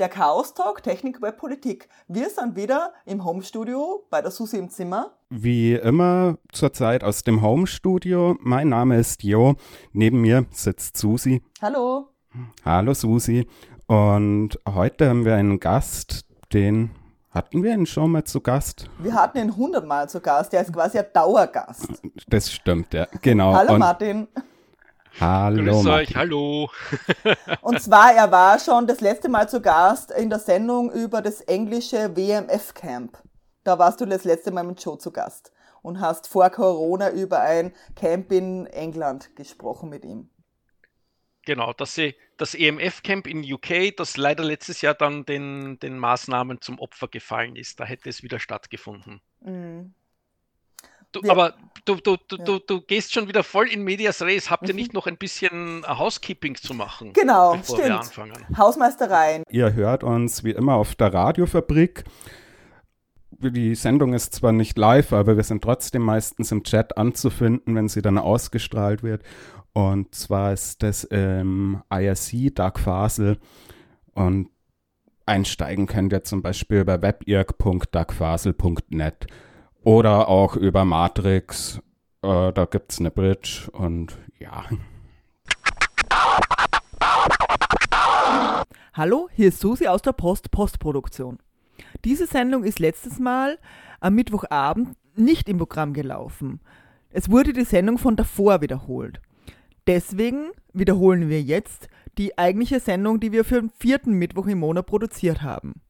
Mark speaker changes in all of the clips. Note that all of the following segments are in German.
Speaker 1: der Chaos Talk Technik, Web, Politik. Wir sind wieder im Homestudio bei der Susi im Zimmer.
Speaker 2: Wie immer zurzeit aus dem Homestudio. Mein Name ist Jo. Neben mir sitzt Susi.
Speaker 1: Hallo.
Speaker 2: Hallo Susi. Und heute haben wir einen Gast, den hatten wir ihn schon mal zu Gast?
Speaker 1: Wir hatten ihn hundertmal zu Gast. Der ist quasi ein Dauergast.
Speaker 2: Das stimmt, ja. Genau.
Speaker 1: Hallo
Speaker 2: Und
Speaker 1: Martin.
Speaker 2: Hallo.
Speaker 3: Grüß
Speaker 2: Martin.
Speaker 3: euch, hallo.
Speaker 1: Und zwar, er war schon das letzte Mal zu Gast in der Sendung über das englische WMF Camp. Da warst du das letzte Mal mit Joe zu Gast und hast vor Corona über ein Camp in England gesprochen mit ihm.
Speaker 3: Genau, das, E- das EMF-Camp in UK, das leider letztes Jahr dann den, den Maßnahmen zum Opfer gefallen ist. Da hätte es wieder stattgefunden.
Speaker 1: Mhm.
Speaker 3: Du,
Speaker 1: Ja.
Speaker 3: Aber du, du, du,
Speaker 1: Ja.
Speaker 3: du, du gehst schon wieder voll in Medias Res. Habt ihr
Speaker 1: Mhm.
Speaker 3: nicht noch ein bisschen Housekeeping zu machen?
Speaker 1: Genau,
Speaker 3: bevor wir
Speaker 1: stimmt.
Speaker 3: anfangen?
Speaker 1: Hausmeistereien.
Speaker 2: Ihr hört uns wie immer auf der Radiofabrik. Die Sendung ist zwar nicht live, aber wir sind trotzdem meistens im Chat anzufinden, wenn sie dann ausgestrahlt wird. Und zwar ist das im IRC Dark Fasel. Und einsteigen könnt ihr zum Beispiel über webirk.darkfasel.net oder auch über Matrix. Äh, da es eine Bridge und ja.
Speaker 1: Hallo, hier ist Susi aus der Post-Postproduktion. Diese Sendung ist letztes Mal am Mittwochabend nicht im Programm gelaufen. Es wurde die Sendung von davor wiederholt. Deswegen wiederholen wir jetzt die eigentliche Sendung, die wir für den vierten Mittwoch im Monat produziert haben.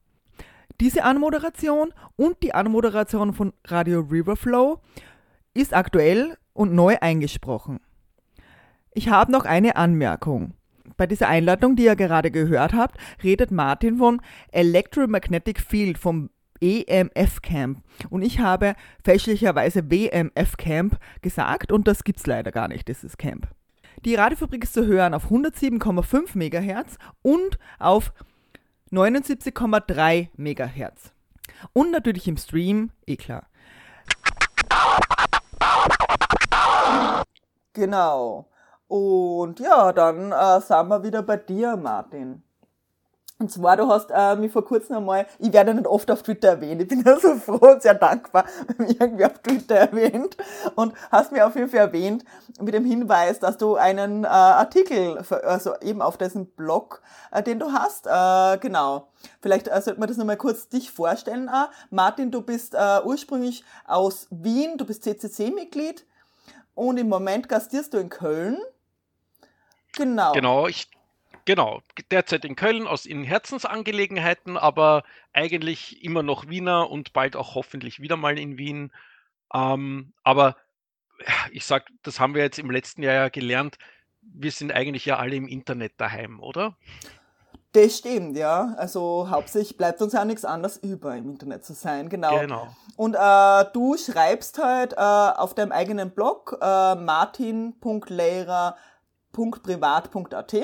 Speaker 1: Diese Anmoderation und die Anmoderation von Radio Riverflow ist aktuell und neu eingesprochen. Ich habe noch eine Anmerkung. Bei dieser Einladung, die ihr gerade gehört habt, redet Martin von Electromagnetic Field vom EMF Camp. Und ich habe fälschlicherweise WMF Camp gesagt und das gibt's leider gar nicht, dieses Camp. Die Radiofabrik ist zu hören auf 107,5 MHz und auf 79,3 MHz. Und natürlich im Stream, eh klar. Genau. Und ja, dann äh, sind wir wieder bei dir, Martin. Und zwar, du hast äh, mich vor kurzem einmal, ich werde nicht oft auf Twitter erwähnt, ich bin ja so froh und sehr dankbar, wenn mich irgendwie auf Twitter erwähnt und hast mir auf jeden Fall erwähnt mit dem Hinweis, dass du einen äh, Artikel, also eben auf dessen Blog, äh, den du hast, äh, genau. Vielleicht äh, sollte man das nochmal kurz dich vorstellen. Äh. Martin, du bist äh, ursprünglich aus Wien, du bist CCC-Mitglied und im Moment gastierst du in Köln. Genau.
Speaker 3: Genau, ich genau, derzeit in Köln aus in Herzensangelegenheiten, aber eigentlich immer noch Wiener und bald auch hoffentlich wieder mal in Wien. Ähm, aber ich sag, das haben wir jetzt im letzten Jahr ja gelernt. Wir sind eigentlich ja alle im Internet daheim, oder?
Speaker 1: Das stimmt, ja. Also hauptsächlich bleibt uns ja nichts anderes über, im Internet zu sein, genau.
Speaker 3: Genau.
Speaker 1: Und äh, du schreibst halt äh, auf deinem eigenen Blog äh, martin.lehrer.privat.at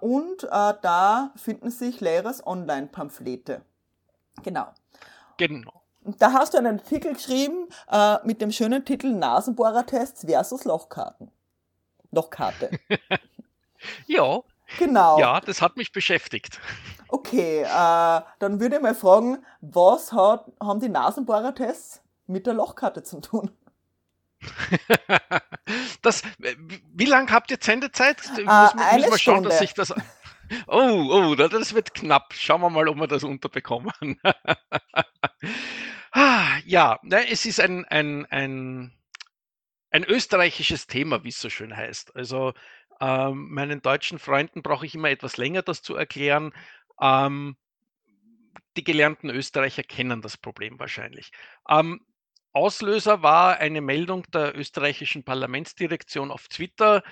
Speaker 1: und äh, da finden sich Lehrers Online-Pamphlete. Genau.
Speaker 3: Genau.
Speaker 1: Da hast du einen Artikel geschrieben äh, mit dem schönen Titel Nasenbohrertests versus Lochkarten. Lochkarte.
Speaker 3: Ja,
Speaker 1: Genau.
Speaker 3: ja, das hat mich beschäftigt.
Speaker 1: Okay, äh, dann würde ich mal fragen, was hat, haben die Nasenbohrertests mit der Lochkarte zu tun?
Speaker 3: Das, wie wie lange habt ihr Sendezeit? Müssen, wir-
Speaker 1: eine
Speaker 3: müssen wir schauen, dass
Speaker 1: Stunde.
Speaker 3: sich das. Oh, oh, da- das wird knapp. Schauen wir mal, ob wir das unterbekommen. Ah, ja, es ist ein, ein, ein, ein österreichisches Thema, wie es so schön heißt. Also ähm, meinen deutschen Freunden brauche ich immer etwas länger, das zu erklären. Ähm, die gelernten Österreicher kennen das Problem wahrscheinlich. Ähm, Auslöser war eine Meldung der österreichischen Parlamentsdirektion auf Twitter,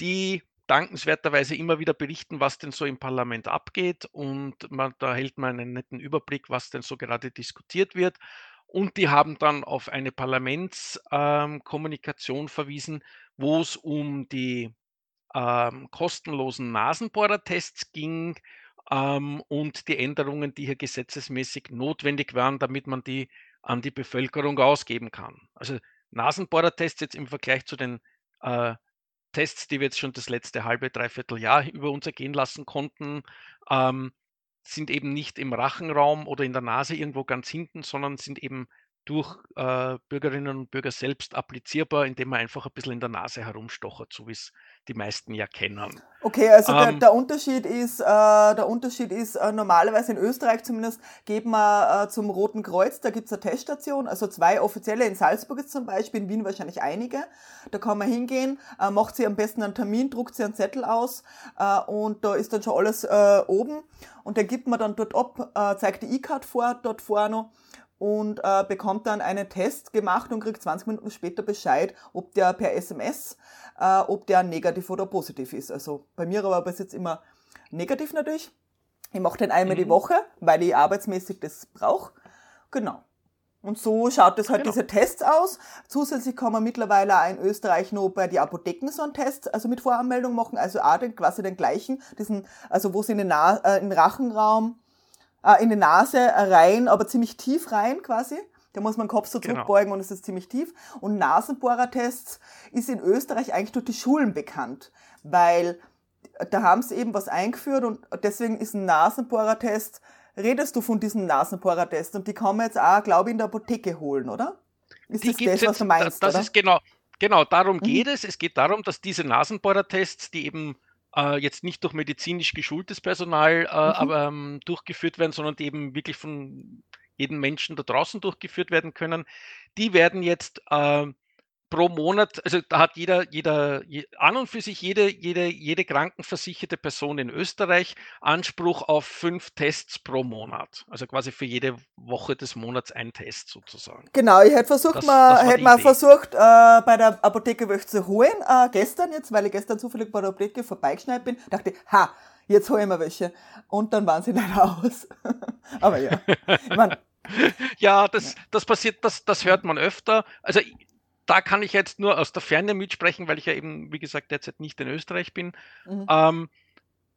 Speaker 3: die dankenswerterweise immer wieder berichten, was denn so im Parlament abgeht und man, da hält man einen netten Überblick, was denn so gerade diskutiert wird. Und die haben dann auf eine Parlamentskommunikation ähm, verwiesen, wo es um die ähm, kostenlosen Nasenbohrertests ging ähm, und die Änderungen, die hier gesetzesmäßig notwendig wären, damit man die an die Bevölkerung ausgeben kann. Also Nasenbohrertests jetzt im Vergleich zu den äh, Tests, die wir jetzt schon das letzte halbe, dreiviertel Jahr über uns ergehen lassen konnten, ähm, sind eben nicht im Rachenraum oder in der Nase irgendwo ganz hinten, sondern sind eben durch äh, Bürgerinnen und Bürger selbst applizierbar, indem man einfach ein bisschen in der Nase herumstochert, so wie es die meisten ja kennen.
Speaker 1: Okay, also ähm, der, der, Unterschied ist, äh, der Unterschied ist äh, normalerweise in Österreich zumindest, geht man äh, zum Roten Kreuz, da gibt es eine Teststation, also zwei offizielle, in Salzburg ist zum Beispiel, in Wien wahrscheinlich einige. Da kann man hingehen, äh, macht sie am besten einen Termin, druckt sie einen Zettel aus äh, und da ist dann schon alles oben und der gibt man dann dort ab, zeigt die E-Card vor, dort vorne und äh, bekommt dann einen Test gemacht und kriegt 20 Minuten später Bescheid, ob der per SMS, äh, ob der negativ oder positiv ist. Also bei mir aber bis jetzt immer negativ natürlich. Ich mache den einmal mhm. die Woche, weil ich arbeitsmäßig das brauche. Genau. Und so schaut es halt genau. diese Tests aus. Zusätzlich kann man mittlerweile auch in Österreich noch bei den Apotheken so einen Test, also mit Voranmeldung machen, also auch den, quasi den gleichen, diesen, also wo sie in den, Na äh, in den Rachenraum äh, in die Nase rein, aber ziemlich tief rein quasi. Da muss man den Kopf so genau. zurückbeugen und es ist ziemlich tief. Und Nasenbohrertests ist in Österreich eigentlich durch die Schulen bekannt, weil da haben sie eben was eingeführt und deswegen ist ein Nasenbohrertest, redest du von diesem Nasenbohrertest und die kann man jetzt auch, glaube ich, in der Apotheke holen, oder?
Speaker 3: Ist die das das, jetzt, was du meinst? Das oder? ist genau, genau, darum mhm. geht es. Es geht darum, dass diese Nasenbohrertests, die eben äh, jetzt nicht durch medizinisch geschultes Personal äh, mhm. aber, ähm, durchgeführt werden, sondern die eben wirklich von jedem Menschen da draußen durchgeführt werden können. Die werden jetzt äh, pro Monat, also da hat jeder, jeder, an und für sich jede, jede, jede krankenversicherte Person in Österreich Anspruch auf fünf Tests pro Monat. Also quasi für jede Woche des Monats ein Test sozusagen.
Speaker 1: Genau, ich hätte versucht, das, mal, das hätte mal versucht, äh, bei der Apotheke welche zu holen, äh, gestern jetzt, weil ich gestern zufällig bei der Apotheke vorbeigeschneit bin, dachte ich, ha, jetzt hole ich mir welche. Und dann waren sie leider aus. Aber ja. Ich
Speaker 3: mein, ja, das, das passiert, das, das hört man öfter. Also da kann ich jetzt nur aus der Ferne mitsprechen, weil ich ja eben, wie gesagt, derzeit nicht in Österreich bin. Mhm. Ähm,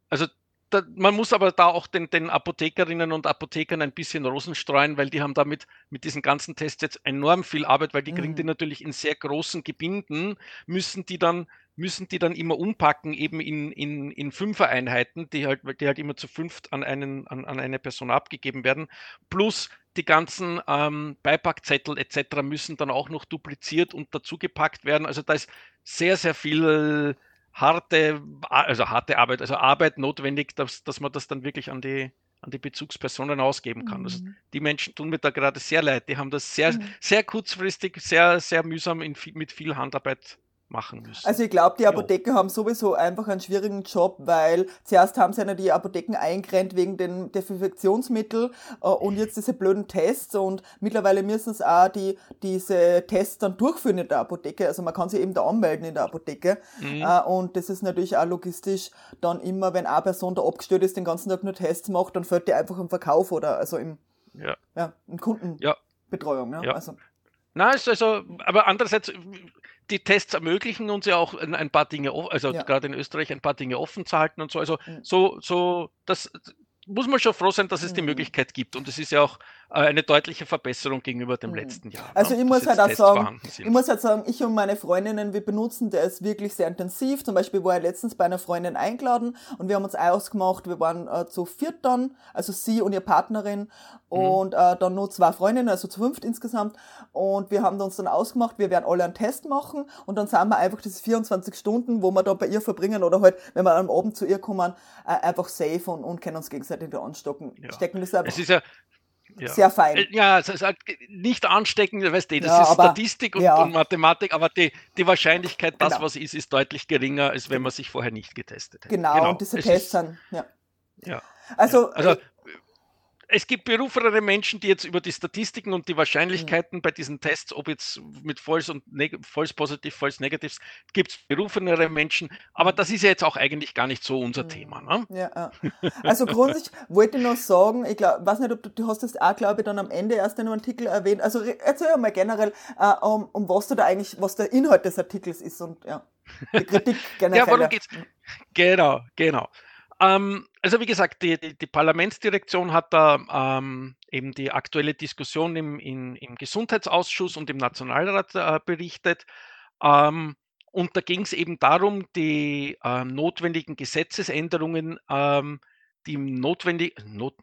Speaker 3: also da, man muss aber da auch den, den, Apothekerinnen und Apothekern ein bisschen Rosen streuen, weil die haben damit mit diesen ganzen Tests jetzt enorm viel Arbeit, weil die mhm. kriegen die natürlich in sehr großen Gebinden, müssen die dann müssen die dann immer umpacken, eben in, in, in Fünfer-Einheiten, die halt, die halt immer zu fünft an, einen, an, an eine Person abgegeben werden. Plus die ganzen ähm, Beipackzettel etc. müssen dann auch noch dupliziert und dazugepackt werden. Also da ist sehr, sehr viel harte, also harte Arbeit, also Arbeit notwendig, dass, dass man das dann wirklich an die, an die Bezugspersonen ausgeben kann. Also mhm. Also die Menschen tun mir da gerade sehr leid. Die haben das sehr, mhm. sehr kurzfristig, sehr, sehr mühsam in, mit viel Handarbeit machen müssen.
Speaker 1: Also ich glaube, die Apotheker ja. haben sowieso einfach einen schwierigen Job, weil zuerst haben sie ja die Apotheken eingrenzt wegen den Desinfektionsmittel äh, und jetzt diese blöden Tests und mittlerweile müssen es auch die, diese Tests dann durchführen in der Apotheke. Also man kann sich eben da anmelden in der Apotheke mhm. äh, und das ist natürlich auch logistisch dann immer, wenn eine Person da abgestört ist, den ganzen Tag nur Tests macht, dann fällt die einfach im Verkauf oder also im, ja. Ja, in Kundenbetreuung. Ja. ja. Also.
Speaker 3: Na, also, aber andererseits, die Tests ermöglichen uns ja auch ein, paar Dinge, also ja. gerade in Österreich ein paar Dinge offen zu halten und so. Also mhm. so, so, das muss man schon froh sein, dass es die mhm. Möglichkeit gibt. Und es ist ja auch eine deutliche Verbesserung gegenüber dem mhm. letzten Jahr.
Speaker 1: Also ich muss halt auch sagen, ich muss halt sagen, ich und meine Freundinnen, wir benutzen das wirklich sehr intensiv. Zum Beispiel war ich letztens bei einer Freundin eingeladen und wir haben uns ausgemacht, wir waren äh, zu viert dann, also sie und ihre Partnerin mhm. und äh, dann nur zwei Freundinnen, also zu fünft insgesamt. Und wir haben uns dann ausgemacht, wir werden alle einen Test machen und dann sind wir einfach diese 24 Stunden, wo wir da bei ihr verbringen oder halt, wenn wir am Abend zu ihr kommen, äh, einfach safe und, und können uns gegenseitig da anstecken. Ja. Stecken
Speaker 3: das einfach. Es ist ja ja. sehr fein. Äh, ja, es ist halt nicht ansteckend, weißt du, das ja, ist aber, Statistik und, ja. und, Mathematik, aber die, die Wahrscheinlichkeit, dass genau. was ist, ist deutlich geringer, als wenn man sich vorher nicht getestet hätte.
Speaker 1: Genau, genau. und diese es Tests sind, ja.
Speaker 3: Ja.
Speaker 1: Also, also
Speaker 3: es gibt berufenere Menschen, die jetzt über die Statistiken und die Wahrscheinlichkeiten bei diesen Tests, ob jetzt mit False und Neg False Positive, False Negatives, gibt es berufenere Menschen. Aber das ist ja jetzt auch eigentlich gar nicht so unser Thema. Ne?
Speaker 1: Ja, ja. Also grundsätzlich wollte ich noch sagen, ich glaub, weiß nicht, ob du, du hast das auch, glaube ich, dann am Ende erst in einem Artikel erwähnt. Also erzähl mal generell, äh, um, um was du da eigentlich, was der Inhalt des Artikels ist und ja, die Kritik generell.
Speaker 3: ja, worum geht's? Genau, genau. Ähm, also wie gesagt, die, die, die, Parlamentsdirektion hat da ähm, eben die aktuelle Diskussion im, in, im Gesundheitsausschuss und im Nationalrat äh, berichtet. Ähm, und da ging es eben darum, die äh, notwendigen Gesetzesänderungen, ähm, die notwendig, not,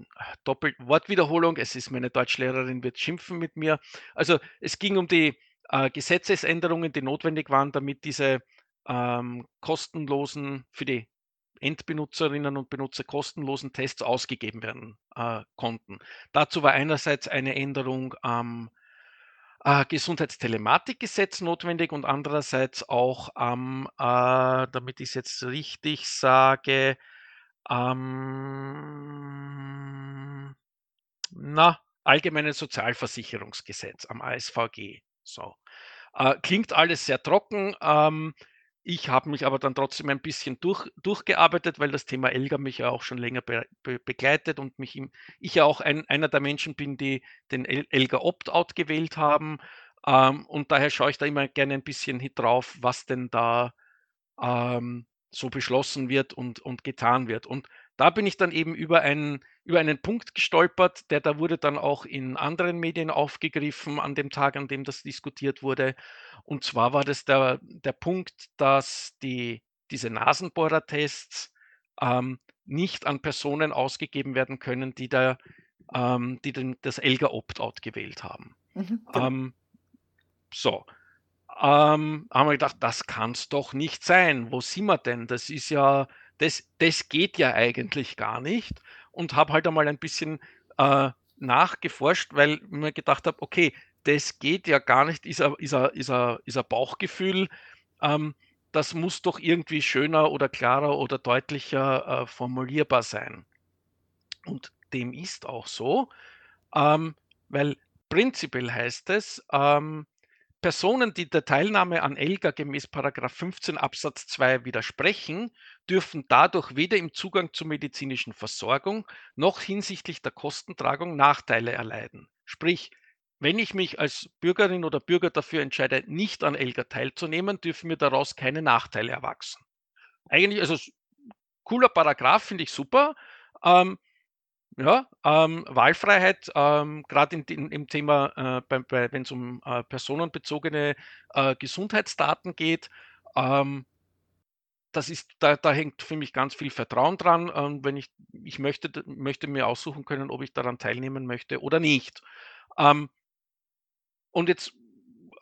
Speaker 3: doppelt Wortwiederholung, es ist meine Deutschlehrerin, wird schimpfen mit mir. Also es ging um die äh, Gesetzesänderungen, die notwendig waren, damit diese ähm, kostenlosen, für die Endbenutzerinnen und Benutzer kostenlosen Tests ausgegeben werden äh, konnten. Dazu war einerseits eine Änderung am äh, Gesundheitstellematikgesetz notwendig und andererseits auch am, äh, damit ich es jetzt richtig sage, am na, Allgemeinen Sozialversicherungsgesetz, am ASVG. So. Äh, klingt alles sehr trocken. Ähm, ich habe mich aber dann trotzdem ein bisschen durch, durchgearbeitet, weil das Thema Elga mich ja auch schon länger be, be, begleitet und mich im, ich ja auch ein, einer der Menschen bin, die den Elga Opt-out gewählt haben. Ähm, und daher schaue ich da immer gerne ein bisschen drauf, was denn da ähm, so beschlossen wird und, und getan wird. Und da bin ich dann eben über einen, über einen Punkt gestolpert, der da wurde dann auch in anderen Medien aufgegriffen an dem Tag, an dem das diskutiert wurde. Und zwar war das der, der Punkt, dass die, diese Nasenbohrertests ähm, nicht an Personen ausgegeben werden können, die, da, ähm, die den, das Elga Opt-out gewählt haben. Mhm, genau. ähm, so. Ähm, haben wir gedacht, das kann es doch nicht sein. Wo sind wir denn? Das ist ja, das, das geht ja eigentlich gar nicht. Und habe halt einmal ein bisschen äh, nachgeforscht, weil mir gedacht habe, okay, das geht ja gar nicht, ist ein, ist ein, ist ein, ist ein Bauchgefühl. Ähm, das muss doch irgendwie schöner oder klarer oder deutlicher äh, formulierbar sein. Und dem ist auch so, ähm, weil prinzipiell heißt es, ähm, Personen, die der Teilnahme an ELGA gemäß 15 Absatz 2 widersprechen, dürfen dadurch weder im Zugang zur medizinischen Versorgung noch hinsichtlich der Kostentragung Nachteile erleiden. Sprich, wenn ich mich als Bürgerin oder Bürger dafür entscheide, nicht an ELGA teilzunehmen, dürfen mir daraus keine Nachteile erwachsen. Eigentlich, also cooler Paragraph, finde ich super. Ähm, ja, ähm, Wahlfreiheit, ähm, gerade im Thema, äh, wenn es um äh, personenbezogene äh, Gesundheitsdaten geht, ähm, das ist, da, da, hängt für mich ganz viel Vertrauen dran. Ähm, wenn ich, ich möchte, möchte mir aussuchen können, ob ich daran teilnehmen möchte oder nicht. Ähm, und jetzt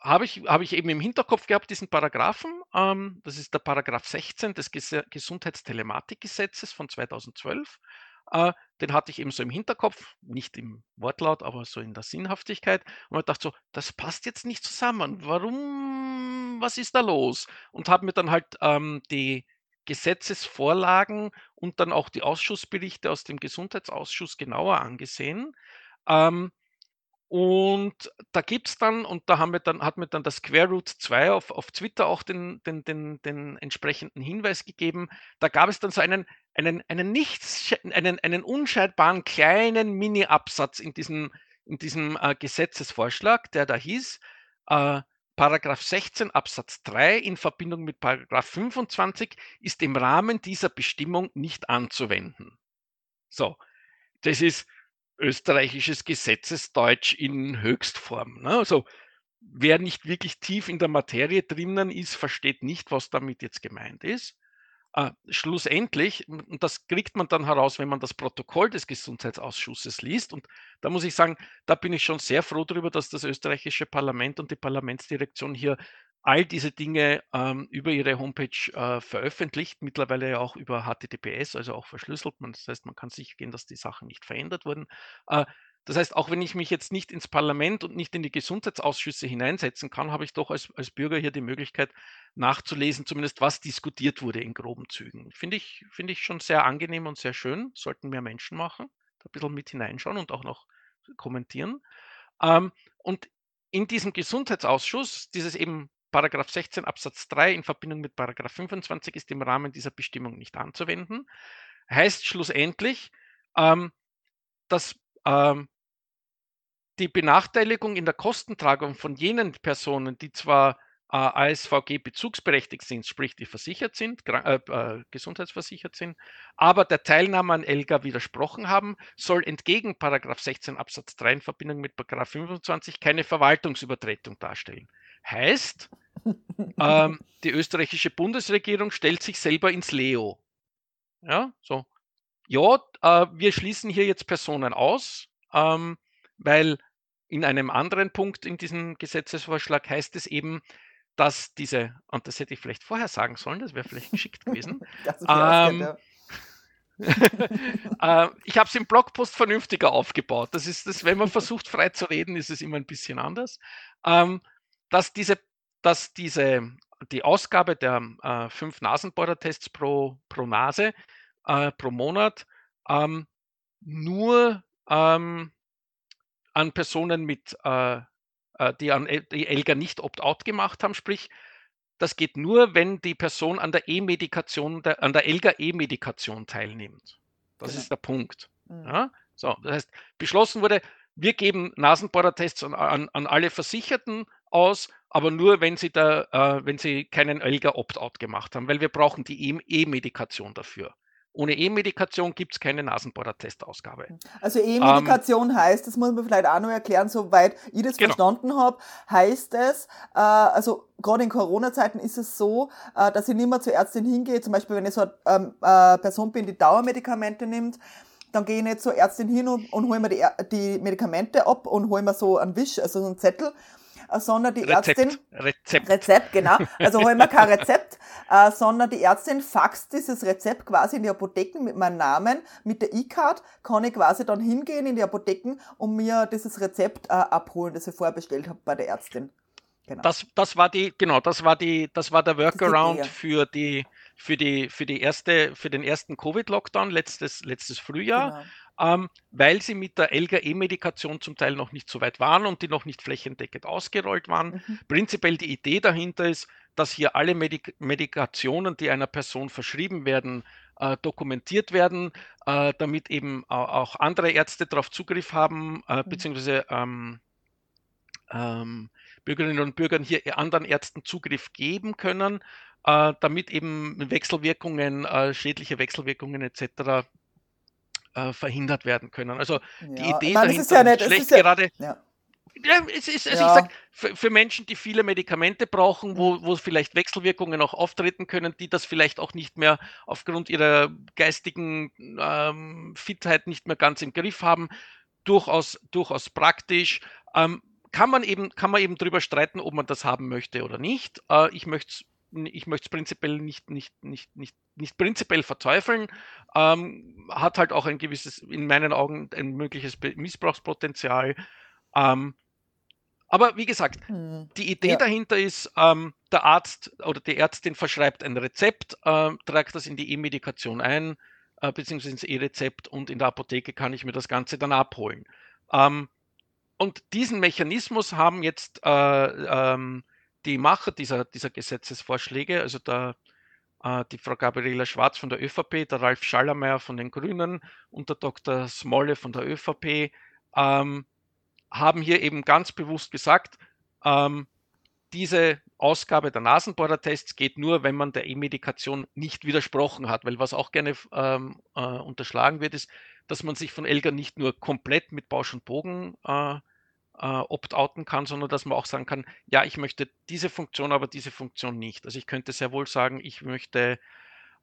Speaker 3: habe ich, habe ich eben im Hinterkopf gehabt, diesen Paragraphen. Ähm, das ist der Paragraph 16 des Ges Gesundheitstellematikgesetzes von 2012. Äh, den hatte ich eben so im Hinterkopf, nicht im Wortlaut, aber so in der Sinnhaftigkeit. Und ich dachte so, das passt jetzt nicht zusammen. Warum? Was ist da los? Und habe mir dann halt ähm, die Gesetzesvorlagen und dann auch die Ausschussberichte aus dem Gesundheitsausschuss genauer angesehen. Ähm, und da gibt es dann, und da haben wir dann, hat mir dann das Square Root 2 auf, auf Twitter auch den, den, den, den entsprechenden Hinweis gegeben. Da gab es dann so einen, einen, einen, nichts, einen, einen unscheinbaren kleinen Mini-Absatz in diesem, in diesem äh, Gesetzesvorschlag, der da hieß, äh, Paragraph 16 Absatz 3 in Verbindung mit Paragraph 25 ist im Rahmen dieser Bestimmung nicht anzuwenden. So, das ist österreichisches Gesetzesdeutsch in Höchstform. Ne? Also wer nicht wirklich tief in der Materie drinnen ist, versteht nicht, was damit jetzt gemeint ist. Äh, schlussendlich, und das kriegt man dann heraus, wenn man das Protokoll des Gesundheitsausschusses liest, und da muss ich sagen, da bin ich schon sehr froh darüber, dass das österreichische Parlament und die Parlamentsdirektion hier all diese Dinge ähm, über ihre Homepage äh, veröffentlicht, mittlerweile auch über HTTPS, also auch verschlüsselt. Man, das heißt, man kann sicher gehen, dass die Sachen nicht verändert wurden. Äh, das heißt, auch wenn ich mich jetzt nicht ins Parlament und nicht in die Gesundheitsausschüsse hineinsetzen kann, habe ich doch als, als Bürger hier die Möglichkeit nachzulesen, zumindest was diskutiert wurde in groben Zügen. Finde ich, finde ich schon sehr angenehm und sehr schön, sollten mehr Menschen machen. ein bisschen mit hineinschauen und auch noch kommentieren. Ähm, und in diesem Gesundheitsausschuss, dieses eben Paragraph 16 Absatz 3 in Verbindung mit Paragraph 25 ist im Rahmen dieser Bestimmung nicht anzuwenden, heißt schlussendlich, ähm, dass ähm, die Benachteiligung in der Kostentragung von jenen Personen, die zwar äh, ASVG bezugsberechtigt sind, sprich die versichert sind, äh, äh, gesundheitsversichert sind, aber der Teilnahme an ELGA widersprochen haben, soll entgegen 16 Absatz 3 in Verbindung mit 25 keine Verwaltungsübertretung darstellen. Heißt, ähm, die österreichische Bundesregierung stellt sich selber ins Leo. Ja, so. Ja, äh, wir schließen hier jetzt Personen aus, ähm, weil in einem anderen Punkt in diesem Gesetzesvorschlag heißt es eben, dass diese, und das hätte ich vielleicht vorher sagen sollen, das wäre vielleicht geschickt gewesen. ähm, äh, ich habe es im Blogpost vernünftiger aufgebaut. Das ist das, wenn man versucht, frei zu reden, ist es immer ein bisschen anders. Ähm, dass diese, dass diese, die Ausgabe der äh, fünf Nasenbohrertests pro, pro Nase äh, pro Monat ähm, nur ähm, an Personen mit äh, äh, die an die ELGA nicht Opt-out gemacht haben. Sprich, das geht nur, wenn die Person an der E-Medikation, an der ELGA E-Medikation teilnimmt. Das genau. ist der Punkt. Mhm. Ja? So, das heißt, beschlossen wurde, wir geben Nasenbohrertests an, an, an alle Versicherten aus, aber nur, wenn sie, da, äh, wenn sie keinen ELGA Opt-out gemacht haben, weil wir brauchen die E-Medikation dafür. Ohne E-Medikation gibt es keine Nasenbohrer-Testausgabe.
Speaker 1: Also E-Medikation ähm, heißt, das muss man vielleicht auch noch erklären, soweit ich das genau. verstanden habe, heißt es, äh, also gerade in Corona-Zeiten ist es so, äh, dass ich nicht mehr zur Ärztin hingehe, zum Beispiel wenn ich so eine ähm, äh, Person bin, die Dauermedikamente nimmt, dann gehe ich nicht zur Ärztin hin und, und hole mir die, die Medikamente ab und hole mir so einen Wisch, also so einen Zettel sondern die Rezept. Ärztin.
Speaker 3: Rezept.
Speaker 1: Rezept, genau. Also holen wir kein Rezept, äh, sondern die Ärztin faxt dieses Rezept quasi in die Apotheken mit meinem Namen, mit der E-Card, kann ich quasi dann hingehen in die Apotheken und mir dieses Rezept äh, abholen, das ich vorher bestellt habe bei der Ärztin.
Speaker 3: Genau. Das, das war die, genau, das war die, das war der Workaround die für die, für die, für die erste, für den ersten Covid-Lockdown letztes, letztes Frühjahr. Genau ähm, weil sie mit der Elga-E-Medikation zum Teil noch nicht so weit waren und die noch nicht flächendeckend ausgerollt waren. Mhm. Prinzipiell die Idee dahinter ist, dass hier alle Medik Medikationen, die einer Person verschrieben werden, äh, dokumentiert werden, äh, damit eben auch andere Ärzte darauf Zugriff haben, äh, mhm. beziehungsweise ähm, ähm, Bürgerinnen und Bürgern hier anderen Ärzten Zugriff geben können, äh, damit eben Wechselwirkungen, äh, schädliche Wechselwirkungen etc äh, verhindert werden können. Also die ja, Idee meine, dahinter ja nicht, schlecht ja, gerade. Ja. Ja, es ist, also ja. ich sag, für, für, Menschen, die viele Medikamente brauchen, wo, mhm. wo vielleicht Wechselwirkungen auch auftreten können, die das vielleicht auch nicht mehr aufgrund ihrer geistigen ähm, Fitheit nicht mehr ganz im Griff haben, durchaus, durchaus praktisch. Ähm, kann man eben, kann man eben drüber streiten, ob man das haben möchte oder nicht. Äh, ich möchte es ich möchte es prinzipiell nicht, nicht, nicht, nicht, nicht prinzipiell verteufeln, ähm, hat halt auch ein gewisses, in meinen Augen, ein mögliches Missbrauchspotenzial. Ähm, aber wie gesagt, hm. die Idee ja. dahinter ist, ähm, der Arzt oder die Ärztin verschreibt ein Rezept, äh, trägt das in die E-Medikation ein, äh, beziehungsweise ins E-Rezept und in der Apotheke kann ich mir das Ganze dann abholen. Ähm, und diesen Mechanismus haben jetzt äh, ähm, die Macher dieser, dieser Gesetzesvorschläge, also der, äh, die Frau Gabriela Schwarz von der ÖVP, der Ralf Schallermeier von den Grünen und der Dr. Smolle von der ÖVP, ähm, haben hier eben ganz bewusst gesagt, ähm, diese Ausgabe der Nasenbohrertests geht nur, wenn man der E-Medikation nicht widersprochen hat, weil was auch gerne ähm, äh, unterschlagen wird, ist, dass man sich von Elga nicht nur komplett mit Bausch und Bogen äh, opt-outen kann, sondern dass man auch sagen kann, ja, ich möchte diese Funktion, aber diese Funktion nicht. Also ich könnte sehr wohl sagen, ich möchte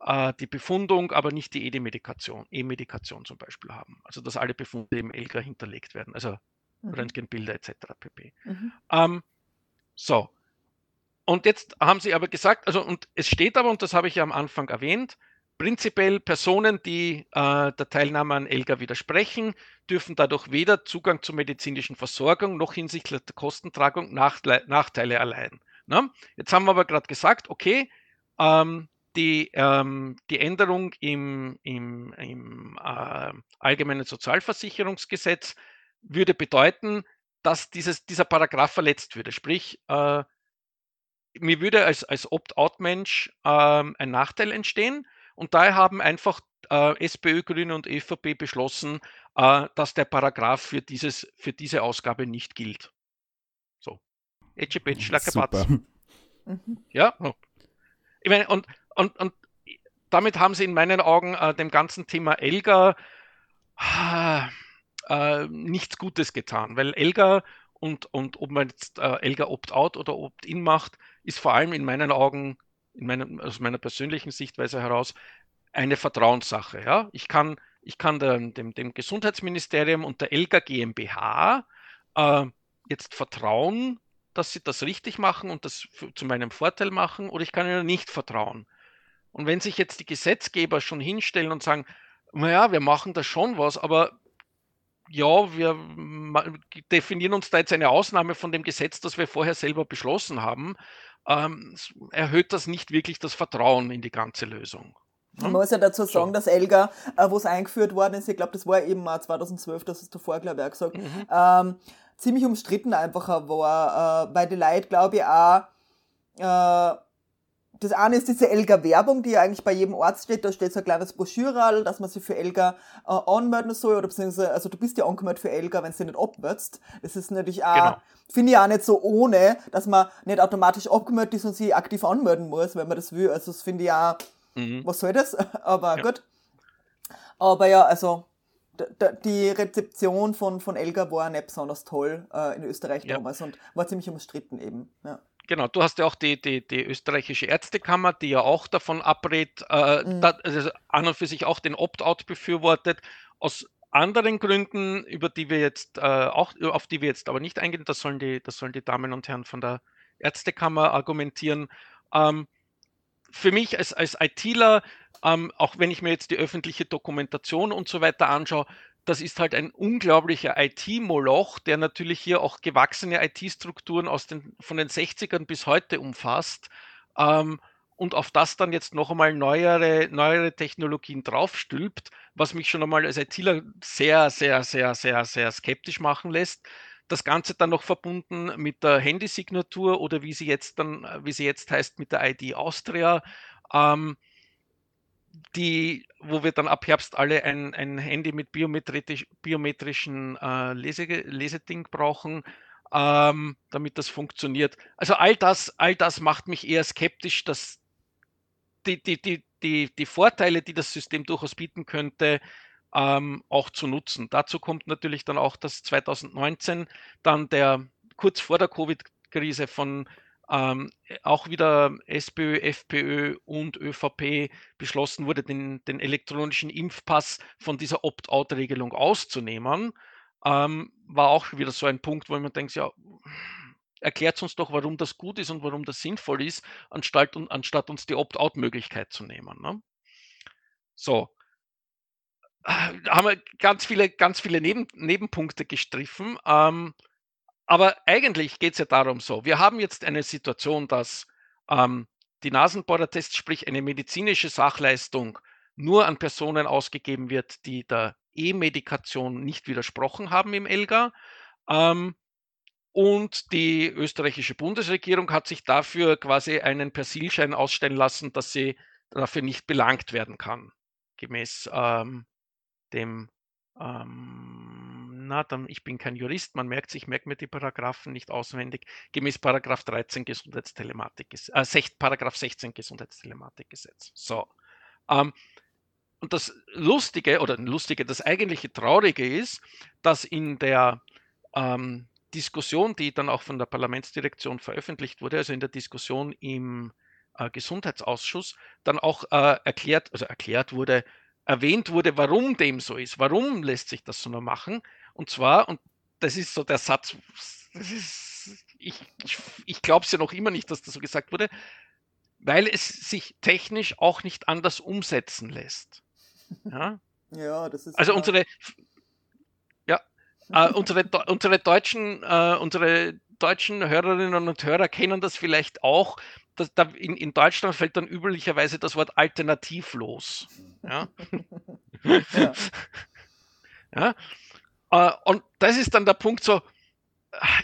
Speaker 3: äh, die Befundung, aber nicht die E-Medikation, E-Medikation zum Beispiel haben. Also dass alle Befunde im ELGA hinterlegt werden, also mhm. Röntgenbilder etc. pp. Mhm. Ähm, so. Und jetzt haben Sie aber gesagt, also und es steht aber, und das habe ich ja am Anfang erwähnt, Prinzipiell Personen, die äh, der Teilnahme an ELGA widersprechen, dürfen dadurch weder Zugang zur medizinischen Versorgung noch hinsichtlich der Kostentragung Nachteile, erleiden. Ne? Jetzt haben wir aber gerade gesagt, okay, ähm, die, ähm, die Änderung im, im, im äh, Allgemeinen Sozialversicherungsgesetz würde bedeuten, dass dieses, dieser Paragraph verletzt würde. Sprich, äh, mir würde als, als Opt-out-Mensch äh, ein Nachteil entstehen und daher haben einfach äh, SPÖ, Grüne und ÖVP beschlossen, äh, dass der Paragraph für, dieses, für diese Ausgabe nicht gilt. So. Etschepetsch, Lackerbatz. Ja. Ich meine, und, und, und damit haben sie in meinen Augen äh, dem ganzen Thema Elga äh, nichts Gutes getan, weil Elga und, und ob man jetzt äh, Elga Opt-out oder Opt-in macht, ist vor allem in meinen Augen, meinem, aus meiner persönlichen Sichtweise heraus, eine Vertrauenssache. Ja? Ich kann, ich kann dem, dem, dem Gesundheitsministerium und der Elga GmbH äh, jetzt vertrauen, dass sie das richtig machen und das zu meinem Vorteil machen, oder ich kann ihnen nicht vertrauen. Und wenn sich jetzt die Gesetzgeber schon hinstellen und sagen, naja, wir machen da schon was, aber ja, wir definieren uns da jetzt eine Ausnahme von dem Gesetz, das wir vorher selber beschlossen haben, ähm, erhöht das nicht wirklich das Vertrauen in die ganze Lösung.
Speaker 1: Man muss ja dazu sagen, so. dass Elga, äh, wo es eingeführt worden ist, ich glaube, das war eben 2012, das hast du vorher, glaube ich, auch gesagt, mhm. ähm, ziemlich umstritten einfach war, äh, weil die Leute, glaube ich, auch äh, das eine ist diese Elga-Werbung, die ja eigentlich bei jedem Ort steht. Da steht so ein kleines Broschüral, dass man sich für Elga äh, anmelden soll. Oder beziehungsweise, also du bist ja angemeldet für Elga, wenn du nicht abmeldest. Das ist natürlich auch, genau. finde ich auch nicht so ohne, dass man nicht automatisch abgemeldet ist und sich aktiv anmelden muss, wenn man das will. Also das finde ich auch, mhm. was soll das? Aber ja. gut. Aber ja, also die Rezeption von, von Elga war nicht besonders toll äh, in Österreich ja. damals und war ziemlich umstritten eben. Ja.
Speaker 3: Genau, du hast ja auch die, die, die österreichische Ärztekammer, die ja auch davon abrät, äh, mhm. da, also an und für sich auch den Opt-out befürwortet. Aus anderen Gründen, über die wir jetzt äh, auch, auf die wir jetzt aber nicht eingehen, das sollen die, das sollen die Damen und Herren von der Ärztekammer argumentieren. Ähm, für mich als, als ITler, ähm, auch wenn ich mir jetzt die öffentliche Dokumentation und so weiter anschaue, das ist halt ein unglaublicher IT-Moloch, der natürlich hier auch gewachsene IT-Strukturen aus den, von den 60ern bis heute umfasst. Ähm, und auf das dann jetzt noch einmal neuere, neuere Technologien draufstülpt, was mich schon einmal als ITler sehr, sehr, sehr, sehr, sehr skeptisch machen lässt. Das Ganze dann noch verbunden mit der Handysignatur oder wie sie jetzt dann, wie sie jetzt heißt, mit der ID Austria. Ähm, die, wo wir dann ab Herbst alle ein, ein Handy mit biometrisch, biometrischen äh, Lese, Leseding brauchen, ähm, damit das funktioniert. Also all das, all das macht mich eher skeptisch, dass die, die, die, die, die Vorteile, die das System durchaus bieten könnte, ähm, auch zu nutzen. Dazu kommt natürlich dann auch, dass 2019 dann der kurz vor der Covid-Krise von ähm, auch wieder SPÖ, FPÖ und ÖVP beschlossen wurde, den, den elektronischen Impfpass von dieser Opt-out-Regelung auszunehmen, ähm, war auch wieder so ein Punkt, wo man denkt, ja, erklärt uns doch, warum das gut ist und warum das sinnvoll ist, anstatt, anstatt uns die Opt-out-Möglichkeit zu nehmen. Ne? So, äh, da haben wir ganz viele, ganz viele Neben, Nebenpunkte gestriffen. Ähm, aber eigentlich geht es ja darum so, wir haben jetzt eine Situation, dass ähm, die Nasenbohrertests, sprich eine medizinische Sachleistung, nur an Personen ausgegeben wird, die der E-Medikation nicht widersprochen haben im ELGA. Ähm, und die österreichische Bundesregierung hat sich dafür quasi einen Persilschein ausstellen lassen, dass sie dafür nicht belangt werden kann, gemäß ähm, dem ähm, na, dann, ich bin kein Jurist, man merkt sich, ich merke mir die Paragraphen nicht auswendig, gemäß Paragraph 13 Gesundheitstelematik, äh, 6, Paragraph 16 Gesundheitstelematikgesetz. So. Ähm, und das Lustige, oder Lustige, das eigentliche Traurige ist, dass in der ähm, Diskussion, die dann auch von der Parlamentsdirektion veröffentlicht wurde, also in der Diskussion im äh, Gesundheitsausschuss, dann auch äh, erklärt, also erklärt wurde, erwähnt wurde, warum dem so ist, warum lässt sich das so nur machen. Und zwar, und das ist so der Satz, ist, ich, ich, ich glaube es ja noch immer nicht, dass das so gesagt wurde, weil es sich technisch auch nicht anders umsetzen lässt. Ja,
Speaker 1: ja das ist.
Speaker 3: Also unsere, ja, äh, unsere, unsere deutschen, äh, unsere deutschen Hörerinnen und Hörer kennen das vielleicht auch, das, da in, in, Deutschland fällt dann üblicherweise das Wort alternativlos. Ja. ja. ja. Äh, und das ist dann der Punkt so,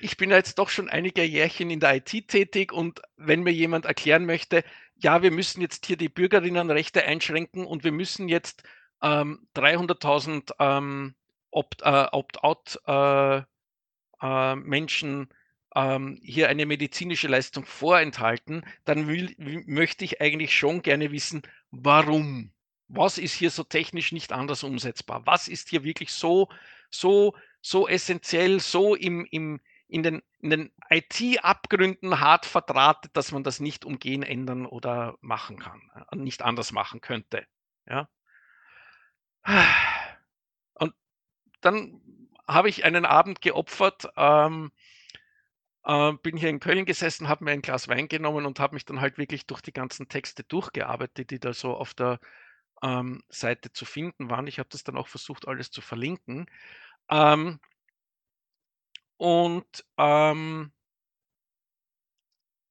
Speaker 3: ich bin ja jetzt doch schon einige Jährchen in der IT tätig und wenn mir jemand erklären möchte, ja, wir müssen jetzt hier die Bürgerinnenrechte einschränken und wir müssen jetzt ähm, 300.000 ähm, Opt-out-Menschen äh, äh, ähm, hier eine medizinische Leistung vorenthalten, dann will, möchte ich eigentlich schon gerne wissen, warum. Was ist hier so technisch nicht anders umsetzbar? Was ist hier wirklich so, so, so essentiell, so im, im, in den, in den IT-Abgründen hart verdrahtet, dass man das nicht umgehen, ändern oder machen kann, äh, nicht anders machen könnte. Ja? Und dann habe ich einen Abend geopfert, ähm, äh, bin hier in Köln gesessen, habe mir ein Glas Wein genommen und habe mich dann halt wirklich durch die ganzen Texte durchgearbeitet, die da so auf der ähm, Seite zu finden waren. Ich habe das dann auch versucht, alles zu verlinken. Ähm, und ähm,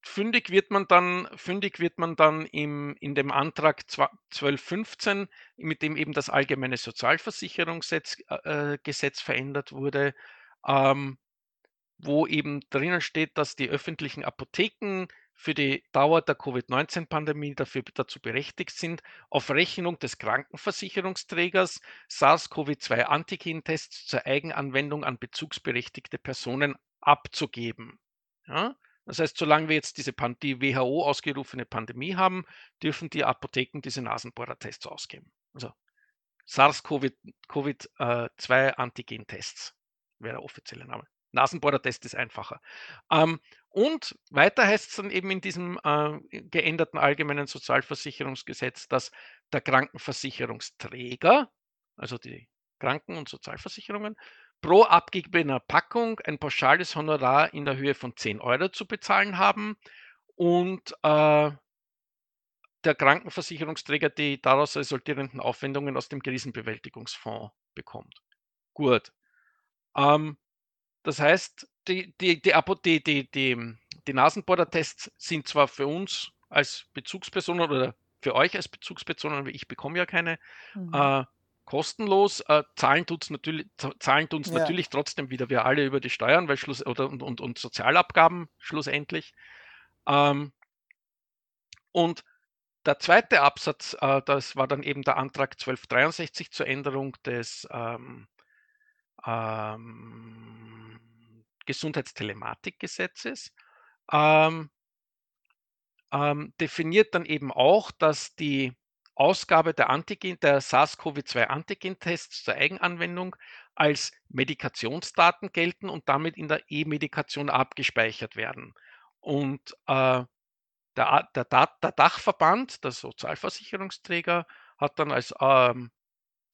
Speaker 3: fündig wird man dann, fündig wird man dann im, in dem Antrag 1215, mit dem eben das allgemeine Sozialversicherungsgesetz äh, äh verändert wurde, ähm, wo eben drinnen steht, dass die öffentlichen Apotheken für die Dauer der Covid-19-Pandemie dafür dazu berechtigt sind, auf Rechnung des Krankenversicherungsträgers SARS-CoV-2-Antigen-Tests zur Eigenanwendung an bezugsberechtigte Personen abzugeben. Ja? Das heißt, solange wir jetzt diese Pan die WHO ausgerufene Pandemie haben, dürfen die Apotheken diese Nasenbohrertests ausgeben. Also SARS-CoV-2-Antigen-Tests wäre der offizielle Name. Nasenbohrertest ist einfacher. Ähm, und weiter heißt es dann eben in diesem äh, geänderten allgemeinen Sozialversicherungsgesetz, dass der Krankenversicherungsträger, also die Kranken- und Sozialversicherungen, pro abgegebener Packung ein pauschales Honorar in der Höhe von 10 Euro zu bezahlen haben und äh, der Krankenversicherungsträger die daraus resultierenden Aufwendungen aus dem Krisenbewältigungsfonds bekommt. Gut. Ähm, das heißt, die, die, die, die, die, die, die Nasenbohrertests sind zwar für uns als Bezugspersonen oder für euch als Bezugspersonen, ich bekomme ja keine, mhm. äh, kostenlos. Äh, zahlen tut es natürlich, zahlen ja. natürlich trotzdem wieder wir alle über die Steuern weil Schluss, oder, und, und, und Sozialabgaben schlussendlich. Ähm, und der zweite Absatz, äh, das war dann eben der Antrag 1263 zur Änderung des ähm, ähm, Gesundheitstelematikgesetzes, ähm, ähm, definiert dann eben auch, dass die Ausgabe der, Antigen, der SARS-CoV-2-Antigen-Tests zur Eigenanwendung als Medikationsdaten gelten und damit in der E-Medikation abgespeichert werden. Und äh, der, der, der, Dachverband, der Sozialversicherungsträger, hat dann als ähm,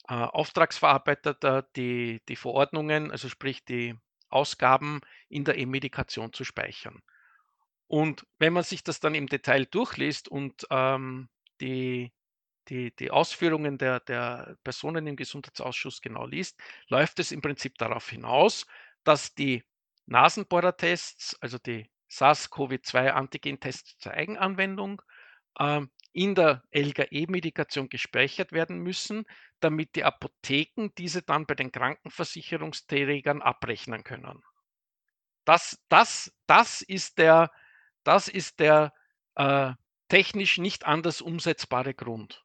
Speaker 3: äh, Auftragsverarbeiter die, die Verordnungen, also sprich die Ausgaben in der E-Medikation zu speichern. Und wenn man sich das dann im Detail durchliest und ähm, die, die, die Ausführungen der, der Personen im Gesundheitsausschuss genau liest, läuft es im Prinzip darauf hinaus, dass die Nasenbohrertests, also die SARS-CoV-2-Antigen-Tests zur Eigenanwendung, ähm, in der LGE-Medikation gespeichert werden müssen, damit die Apotheken diese dann bei den Krankenversicherungsträgern abrechnen können. Das, das, das ist der, das ist der äh, technisch nicht anders umsetzbare Grund.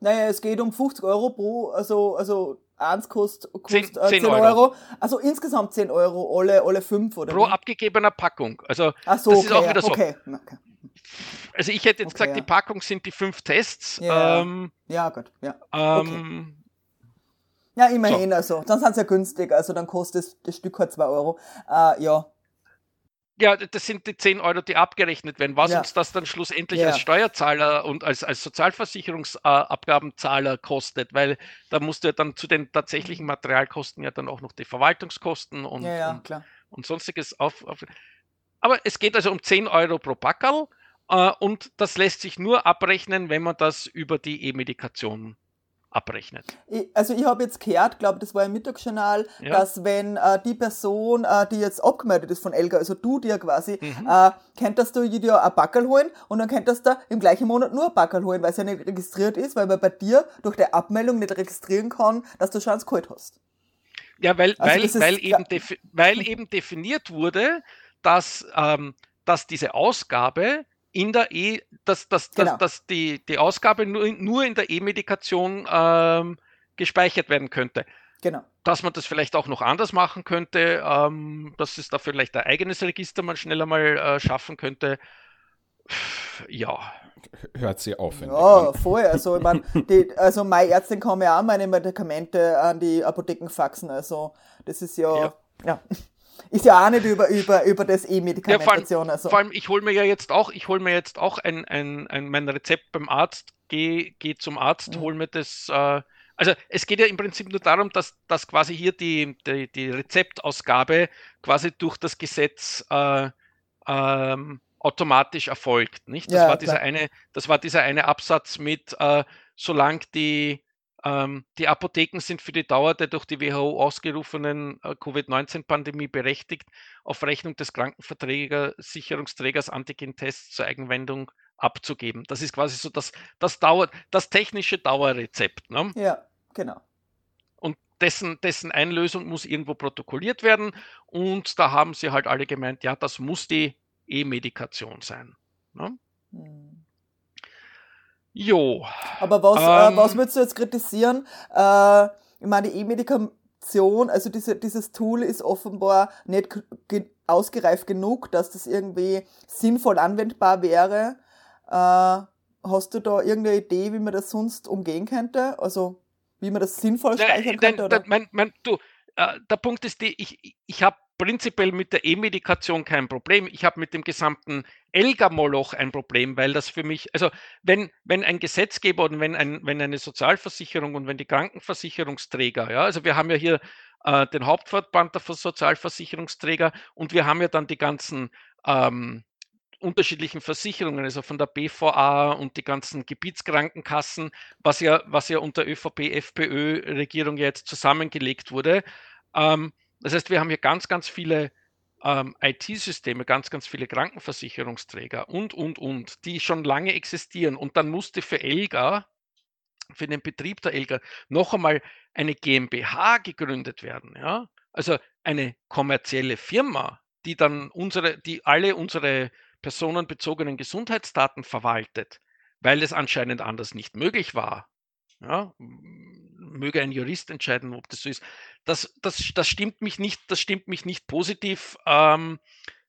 Speaker 1: Naja, es geht um 50 Euro pro, also, also eins kostet, kostet 10, 10, 10 Euro. Euro. Also insgesamt 10 Euro, alle, alle fünf, oder?
Speaker 3: Pro wie? abgegebener Packung. Also
Speaker 1: Ach so,
Speaker 3: das
Speaker 1: okay,
Speaker 3: ist auch wieder so.
Speaker 1: Okay. okay.
Speaker 3: Also ich hätte jetzt okay, gesagt, ja. die Packung sind die fünf Tests.
Speaker 1: Ja, ähm, ja gut. Ja.
Speaker 3: Ähm,
Speaker 1: ja, immerhin, so. also. Dann sind sie ja günstig, also dann kostet das Stück halt 2 Euro. Äh, ja,
Speaker 3: ja, das sind die 10 Euro, die abgerechnet werden. Was ja. uns das dann schlussendlich ja. als Steuerzahler und als, als Sozialversicherungsabgabenzahler kostet, weil da musst du ja dann zu den tatsächlichen Materialkosten ja dann auch noch die Verwaltungskosten und,
Speaker 1: ja,
Speaker 3: und, und, sonstiges auf, auf, Aber es geht also um 10 Euro pro Packerl und das lässt sich nur abrechnen, wenn man das über die E-Medikation abrechnet.
Speaker 1: Also ich habe jetzt gehört, glaube das war im Mittagsjournal,
Speaker 3: Ja.
Speaker 1: dass wenn äh, die Person, äh, die jetzt abgemeldet ist von Elga, also du dir quasi,
Speaker 3: Mhm.
Speaker 1: äh, könntest du dir ein Backel holen und dann könntest du im gleichen Monat nur ein Backel holen, weil es ja nicht registriert ist, weil man bei dir durch die Abmeldung nicht registrieren kann, dass du schon geholt hast.
Speaker 3: Ja, weil,
Speaker 1: Also
Speaker 3: weil,
Speaker 1: ist
Speaker 3: weil, eben weil eben definiert wurde, dass, ähm, dass diese Ausgabe in der E, dass, dass,
Speaker 1: Genau.
Speaker 3: dass, dass die, die Ausgabe nur, in- nur in der E-Medikation ähm, gespeichert werden könnte.
Speaker 1: Genau.
Speaker 3: Dass man das vielleicht auch noch anders machen könnte, ähm, dass es da vielleicht ein eigenes Register man schneller mal äh, schaffen könnte. Ja,
Speaker 2: Hört sie aufwendig
Speaker 1: Ja, voll. Also, ich mein, die, also meine Ärztin kann mir auch meine Medikamente an die Apotheken faxen. Also, das ist ja,
Speaker 3: Ja.
Speaker 1: ja. Ist ja auch nicht über, über, über das
Speaker 3: Ja, vor allem,
Speaker 1: E-Medikamentation. also.
Speaker 3: vor allem, ich hole mir ja jetzt auch, ich hole mir jetzt auch ein, ein, ein, mein Rezept beim Arzt, gehe geh zum Arzt,
Speaker 1: Mhm.
Speaker 3: hole mir das. Äh, also es geht ja im Prinzip nur darum, dass, dass quasi hier die, die, die Rezeptausgabe quasi durch das Gesetz äh, ähm, automatisch erfolgt. Nicht? Das,
Speaker 1: Ja,
Speaker 3: war dieser
Speaker 1: klar.
Speaker 3: eine, das war dieser eine Absatz mit, äh, solange die, die Apotheken sind für die Dauer der durch die WHO ausgerufenen äh, Covid-19-Pandemie berechtigt, auf Rechnung des Krankenversicherungsträgers Antigen-Tests zur Eigenwendung abzugeben. Das ist quasi so das, das, Dauer, das technische Dauerrezept. Ne?
Speaker 1: Ja, genau.
Speaker 3: Und dessen, dessen Einlösung muss irgendwo protokolliert werden. Und da haben sie halt alle gemeint, ja, das muss die E-Medikation sein. Ne?
Speaker 1: Hm.
Speaker 3: Jo,
Speaker 1: Aber was,
Speaker 3: Ähm.
Speaker 1: äh, was würdest du jetzt kritisieren? Äh, ich meine, die E-Medikation, also diese, dieses Tool ist offenbar nicht ge ausgereift genug, dass das irgendwie sinnvoll anwendbar wäre. Äh, hast du da irgendeine Idee, wie man das sonst umgehen könnte? Also, wie man das sinnvoll speichern könnte? Oder?
Speaker 3: mein, mein, du, äh, der Punkt ist, die, ich, ich habe prinzipiell mit der E-Medikation kein Problem. Ich habe mit dem gesamten Elga-Moloch ein Problem, weil das für mich, also wenn, wenn ein Gesetzgeber und wenn, ein, wenn eine Sozialversicherung und wenn die Krankenversicherungsträger, ja, also wir haben ja hier äh, den Hauptverband der Sozialversicherungsträger und wir haben ja dann die ganzen ähm, unterschiedlichen Versicherungen, also von der BVA und die ganzen Gebietskrankenkassen, was ja, was ja unter ÖVP-FPÖ-Regierung jetzt zusammengelegt wurde. Ähm, das heißt, wir haben hier ganz, ganz viele ähm, IT-Systeme, ganz, ganz viele Krankenversicherungsträger und, und, und, die schon lange existieren. Und dann musste für Elga, für den Betrieb der Elga, noch einmal eine GmbH gegründet werden. Ja? Also eine kommerzielle Firma, die dann unsere, die alle unsere personenbezogenen Gesundheitsdaten verwaltet, weil es anscheinend anders nicht möglich war. Ja, möge ein Jurist entscheiden, ob das so ist. Das, das, das stimmt mich nicht, das stimmt mich nicht positiv, ähm,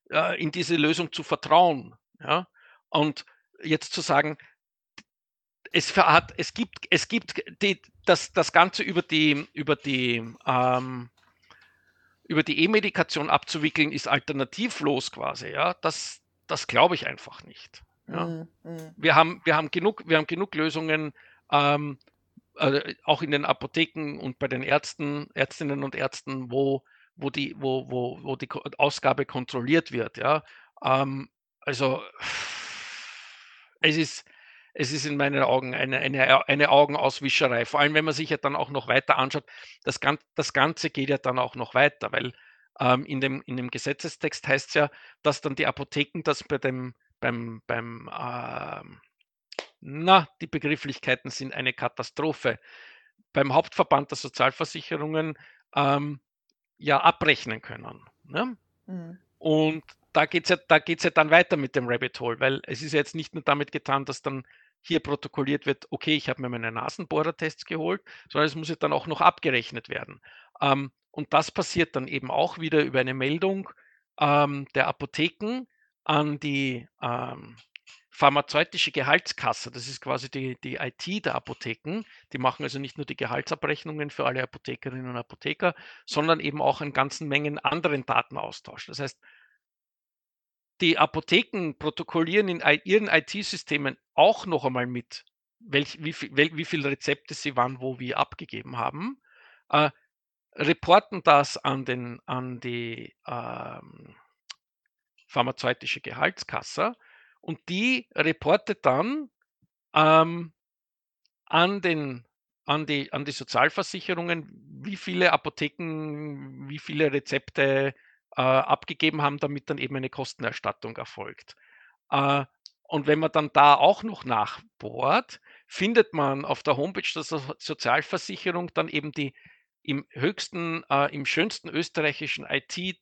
Speaker 3: äh, in diese Lösung zu vertrauen. Ja? Und jetzt zu sagen, es, hat, es gibt, es gibt die, das, das Ganze über die, über die, ähm, über die E-Medikation abzuwickeln, ist alternativlos quasi. Ja? Das, das glaube ich einfach nicht. Ja?
Speaker 1: Mm, mm.
Speaker 3: Wir, haben, wir, haben genug, wir haben genug Lösungen, ähm, äh, auch in den Apotheken und bei den Ärzten, Ärztinnen und Ärzten, wo, wo, die, wo, wo, wo die Ausgabe kontrolliert wird. Ja? Ähm, also es ist, es ist in meinen Augen eine, eine, eine Augenauswischerei. Vor allem, wenn man sich ja dann auch noch weiter anschaut, das, Gan das Ganze geht ja dann auch noch weiter, weil ähm, in, dem, in dem Gesetzestext heißt es ja, dass dann die Apotheken das bei dem, beim, beim ähm, na, die Begrifflichkeiten sind eine Katastrophe. Beim Hauptverband der Sozialversicherungen ähm, ja abrechnen können. Ne?
Speaker 1: Mm.
Speaker 3: Und da geht es ja, da geht's ja dann weiter mit dem Rabbit Hole, weil es ist ja jetzt nicht nur damit getan, dass dann hier protokolliert wird, okay, ich habe mir meine Nasenbohrertests geholt, sondern es muss ja dann auch noch abgerechnet werden. Ähm, und das passiert dann eben auch wieder über eine Meldung ähm, der Apotheken an die ähm, pharmazeutische Gehaltskasse. Das ist quasi die, die IT der Apotheken. Die machen also nicht nur die Gehaltsabrechnungen für alle Apothekerinnen und Apotheker, sondern eben auch in ganzen Mengen anderen Datenaustausch. Das heißt, die Apotheken protokollieren in ihren IT-Systemen auch noch einmal mit, welch, wie, viel, wie viele Rezepte sie wann, wo, wie abgegeben haben, äh, reporten das an, den, an die ähm, pharmazeutische Gehaltskasse und die reportet dann ähm, an den an die, an die Sozialversicherungen, wie viele Apotheken, wie viele Rezepte äh, abgegeben haben, damit dann eben eine Kostenerstattung erfolgt. Äh, und wenn man dann da auch noch nachbohrt, findet man auf der Homepage der so Sozialversicherung dann eben die im höchsten, äh, im schönsten österreichischen IT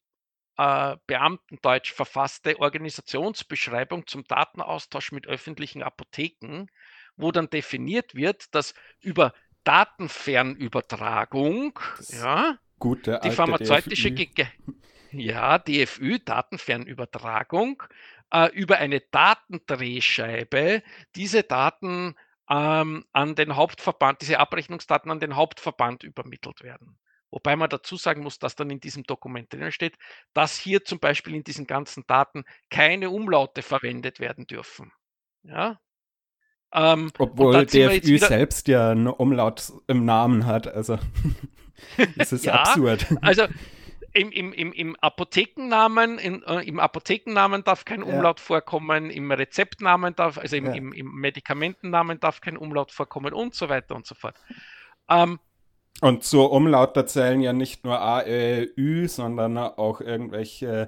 Speaker 3: äh, Beamtendeutsch verfasste Organisationsbeschreibung zum Datenaustausch mit öffentlichen Apotheken, wo dann definiert wird, dass über Datenfernübertragung, ja,
Speaker 2: Gute
Speaker 3: die pharmazeutische, DFÜ. ja, DFÜ, Datenfernübertragung, äh, über eine Datendrehscheibe diese Daten ähm, an den Hauptverband, diese Abrechnungsdaten an den Hauptverband übermittelt werden. Wobei man dazu sagen muss, dass dann in diesem Dokument drin steht, dass hier zum Beispiel in diesen ganzen Daten keine Umlaute verwendet werden dürfen. Ja,
Speaker 2: ähm, Obwohl DFÜ selbst ja einen Umlaut im Namen hat, also das ist ja, absurd.
Speaker 3: Also im, im, im, im Apothekennamen, in, äh, im Apothekennamen darf kein Umlaut ja. vorkommen, im Rezeptnamen darf, also im, ja. im, im, Medikamentennamen darf kein Umlaut vorkommen und so weiter und so fort. Ähm,
Speaker 2: und zur Umlaut da zählen ja nicht nur A, E, Ü, sondern auch irgendwelche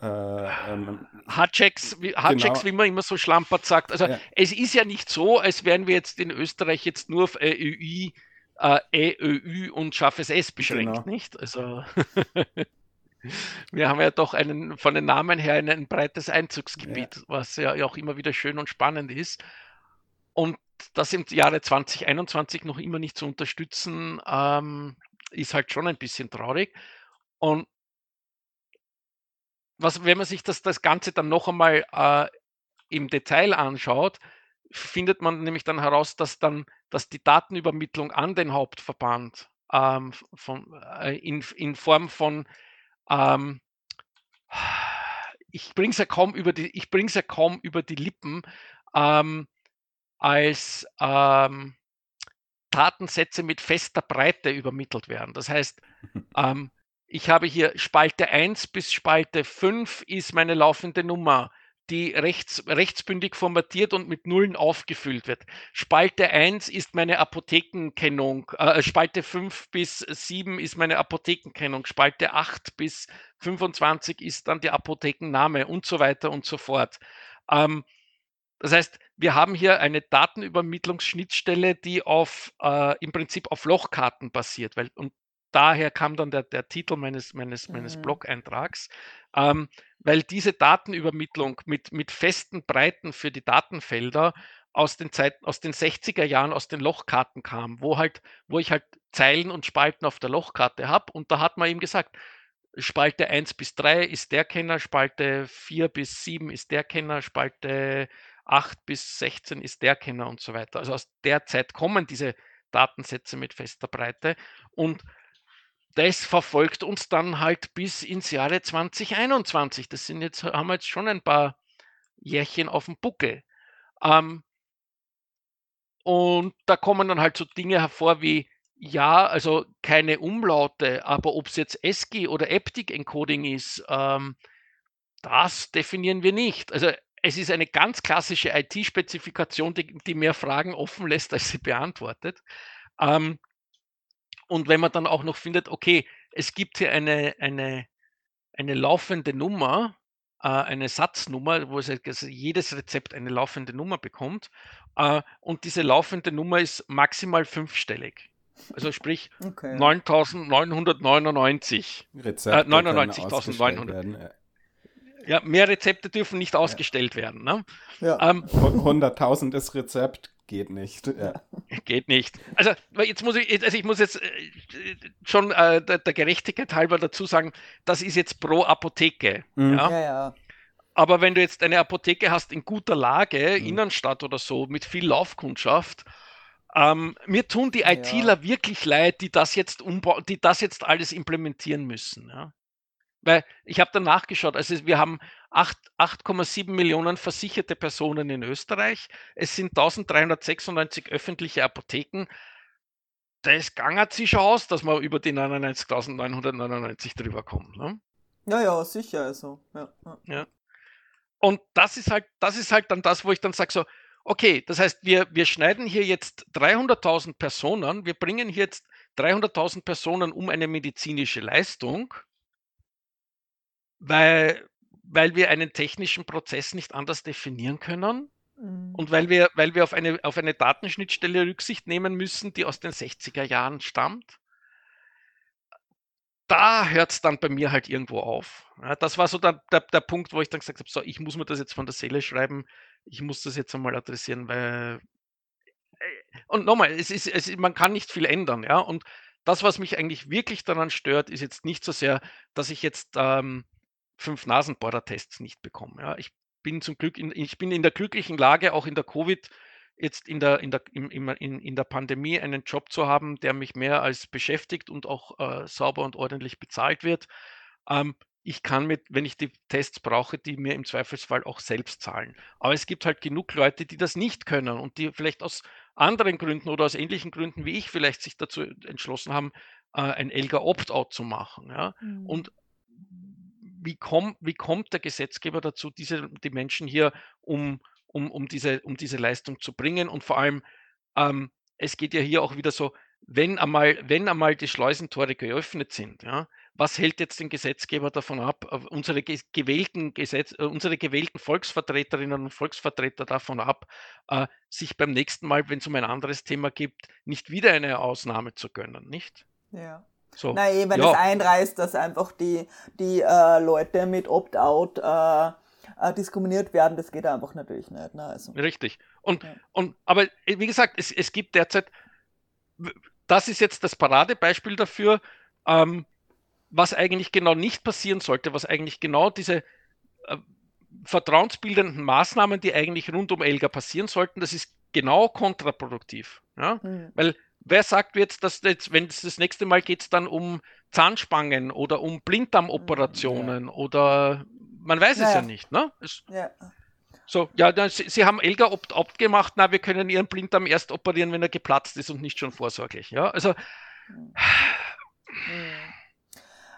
Speaker 3: äh, ähm, Hardchecks, wie, Hardchecks genau. wie man immer so schlampert sagt. Also ja. es ist ja nicht so, als wären wir jetzt in Österreich jetzt nur auf EÜ, äh, EÖÜ und scharfes S beschränkt, genau. nicht? Also wir haben ja doch einen, von den Namen her ein, ein breites Einzugsgebiet, ja. was ja auch immer wieder schön und spannend ist. Und das im Jahre 2021 noch immer nicht zu unterstützen, ähm, ist halt schon ein bisschen traurig. Und was, wenn man sich das, das Ganze dann noch einmal äh, im Detail anschaut, findet man nämlich dann heraus, dass dann, dass die Datenübermittlung an den Hauptverband ähm, von, äh, in, in Form von ähm, ich bringe es ja kaum über die, ich bring's ja kaum über die Lippen, ähm, als ähm, Datensätze mit fester Breite übermittelt werden. Das heißt, ähm, ich habe hier Spalte 1 bis Spalte 5 ist meine laufende Nummer, die rechts, rechtsbündig formatiert und mit Nullen aufgefüllt wird. Spalte 1 ist meine Apothekenkennung, äh, Spalte 5 bis 7 ist meine Apothekenkennung, Spalte 8 bis 25 ist dann die Apothekenname und so weiter und so fort. Ähm, das heißt, wir haben hier eine Datenübermittlungsschnittstelle, die auf äh, im Prinzip auf Lochkarten basiert, weil und daher kam dann der, der Titel meines, meines, meines mhm. Blog-Eintrags, ähm, weil diese Datenübermittlung mit, mit festen Breiten für die Datenfelder aus den Zeiten, aus den 60er Jahren, aus den Lochkarten kam, wo halt, wo ich halt Zeilen und Spalten auf der Lochkarte habe. Und da hat man eben gesagt, Spalte 1 bis 3 ist der Kenner, Spalte 4 bis 7 ist der Kenner, Spalte 8 bis 16 ist der Kenner und so weiter. Also aus der Zeit kommen diese Datensätze mit fester Breite. Und das verfolgt uns dann halt bis ins Jahre 2021. Das sind jetzt, haben wir jetzt schon ein paar Jährchen auf dem Buckel. Ähm, und da kommen dann halt so Dinge hervor wie, ja, also keine Umlaute, aber ob es jetzt ESCI oder Eptic Encoding ist, ähm, das definieren wir nicht. Also es ist eine ganz klassische IT-Spezifikation, die, die, mehr Fragen offen lässt, als sie beantwortet. Ähm, und wenn man dann auch noch findet, okay, es gibt hier eine, eine, eine laufende Nummer, äh, eine Satznummer, wo also jedes Rezept eine laufende Nummer bekommt. Äh, und diese laufende Nummer ist maximal fünfstellig. Also sprich okay. 9.999. Rezepte äh, 99.900. Ja, mehr Rezepte dürfen nicht ausgestellt ja. werden. Ne?
Speaker 2: Ja. Ähm, 100.000 ist Rezept, Geht nicht. Ja.
Speaker 3: Geht nicht. Also jetzt muss ich, also ich muss jetzt äh, schon äh, der, der, Gerechtigkeit halber dazu sagen, das ist jetzt pro Apotheke. Mhm. Ja? ja? Ja, Aber wenn du jetzt eine Apotheke hast in guter Lage, mhm. Innenstadt oder so, mit viel Laufkundschaft, ähm, mir tun die ITler wirklich leid, die das jetzt umbauen, die das jetzt alles implementieren müssen. Ja? Weil ich habe dann nachgeschaut, also wir haben 8,7 Millionen versicherte Personen in Österreich. Es sind 1396 öffentliche Apotheken. Das gangert sich schon aus, dass man über die 99.999 drüber kommt. Ne?
Speaker 1: Ja, ja, sicher. Also. Ja,
Speaker 3: ja. ja. Und das ist halt, das ist halt dann das, wo ich dann sage so, okay, das heißt, wir, wir schneiden hier jetzt 300.000 Personen, wir bringen hier jetzt 300.000 Personen um eine medizinische Leistung, weil, weil wir einen technischen Prozess nicht anders definieren können mhm. und weil wir, weil wir auf, eine, auf eine Datenschnittstelle Rücksicht nehmen müssen, die aus den 60er Jahren stammt. Da hört es dann bei mir halt irgendwo auf. Ja, das war so der, der, der Punkt, wo ich dann gesagt habe, so, ich muss mir das jetzt von der Seele schreiben, ich muss das jetzt einmal adressieren, weil äh, und nochmal, es ist, es, man kann nicht viel ändern, ja. Und das, was mich eigentlich wirklich daran stört, ist jetzt nicht so sehr, dass ich jetzt ähm, fünf Nasenbohrer-Tests nicht bekomme. Ja. Ich bin zum Glück, in, ich bin in der glücklichen Lage, auch in der Covid, jetzt in der, in der, in, in, in der Pandemie einen Job zu haben, der mich mehr als beschäftigt und auch äh, sauber und ordentlich bezahlt wird. Ähm, ich kann mit, wenn ich die Tests brauche, die mir im Zweifelsfall auch selbst zahlen. Aber es gibt halt genug Leute, die das nicht können und die vielleicht aus anderen Gründen oder aus ähnlichen Gründen wie ich vielleicht sich dazu entschlossen haben, äh, ein Elga Opt-out zu machen. Ja? Mhm. Und wie, komm, wie kommt der Gesetzgeber dazu, diese, die Menschen hier um, um, um, diese, um diese Leistung zu bringen? Und vor allem, ähm, es geht ja hier auch wieder so, wenn einmal, wenn einmal die Schleusentore geöffnet sind, ja, was hält jetzt den Gesetzgeber davon ab, äh, unsere gewählten, Gesetz, äh, unsere gewählten Volksvertreterinnen und Volksvertreter davon ab, äh, sich beim nächsten Mal, wenn es um ein anderes Thema geht, nicht wieder eine Ausnahme zu gönnen, nicht?
Speaker 1: Ja. So. Nein, wenn ja. es einreißt, dass einfach die, die äh, Leute mit Opt-out äh, äh, diskriminiert werden, das geht einfach natürlich nicht. Ne?
Speaker 3: Also, Richtig. Und, ja. und aber wie gesagt, es, es gibt derzeit, das ist jetzt das Paradebeispiel dafür, ähm, was eigentlich genau nicht passieren sollte, was eigentlich genau diese äh, vertrauensbildenden Maßnahmen, die eigentlich rund um Elga passieren sollten, das ist genau kontraproduktiv. Ja? Mhm. Weil wer sagt jetzt, dass jetzt, wenn es das nächste Mal geht, dann um Zahnspangen oder um Blinddarmoperationen ja. oder man weiß es ja nicht. Ne? Es, ja. So, ja, dann, Sie, Sie, haben Elga opt-opt gemacht, na, wir können Ihren Blinddarm erst operieren, wenn er geplatzt ist und nicht schon vorsorglich. Ja, also. Mhm.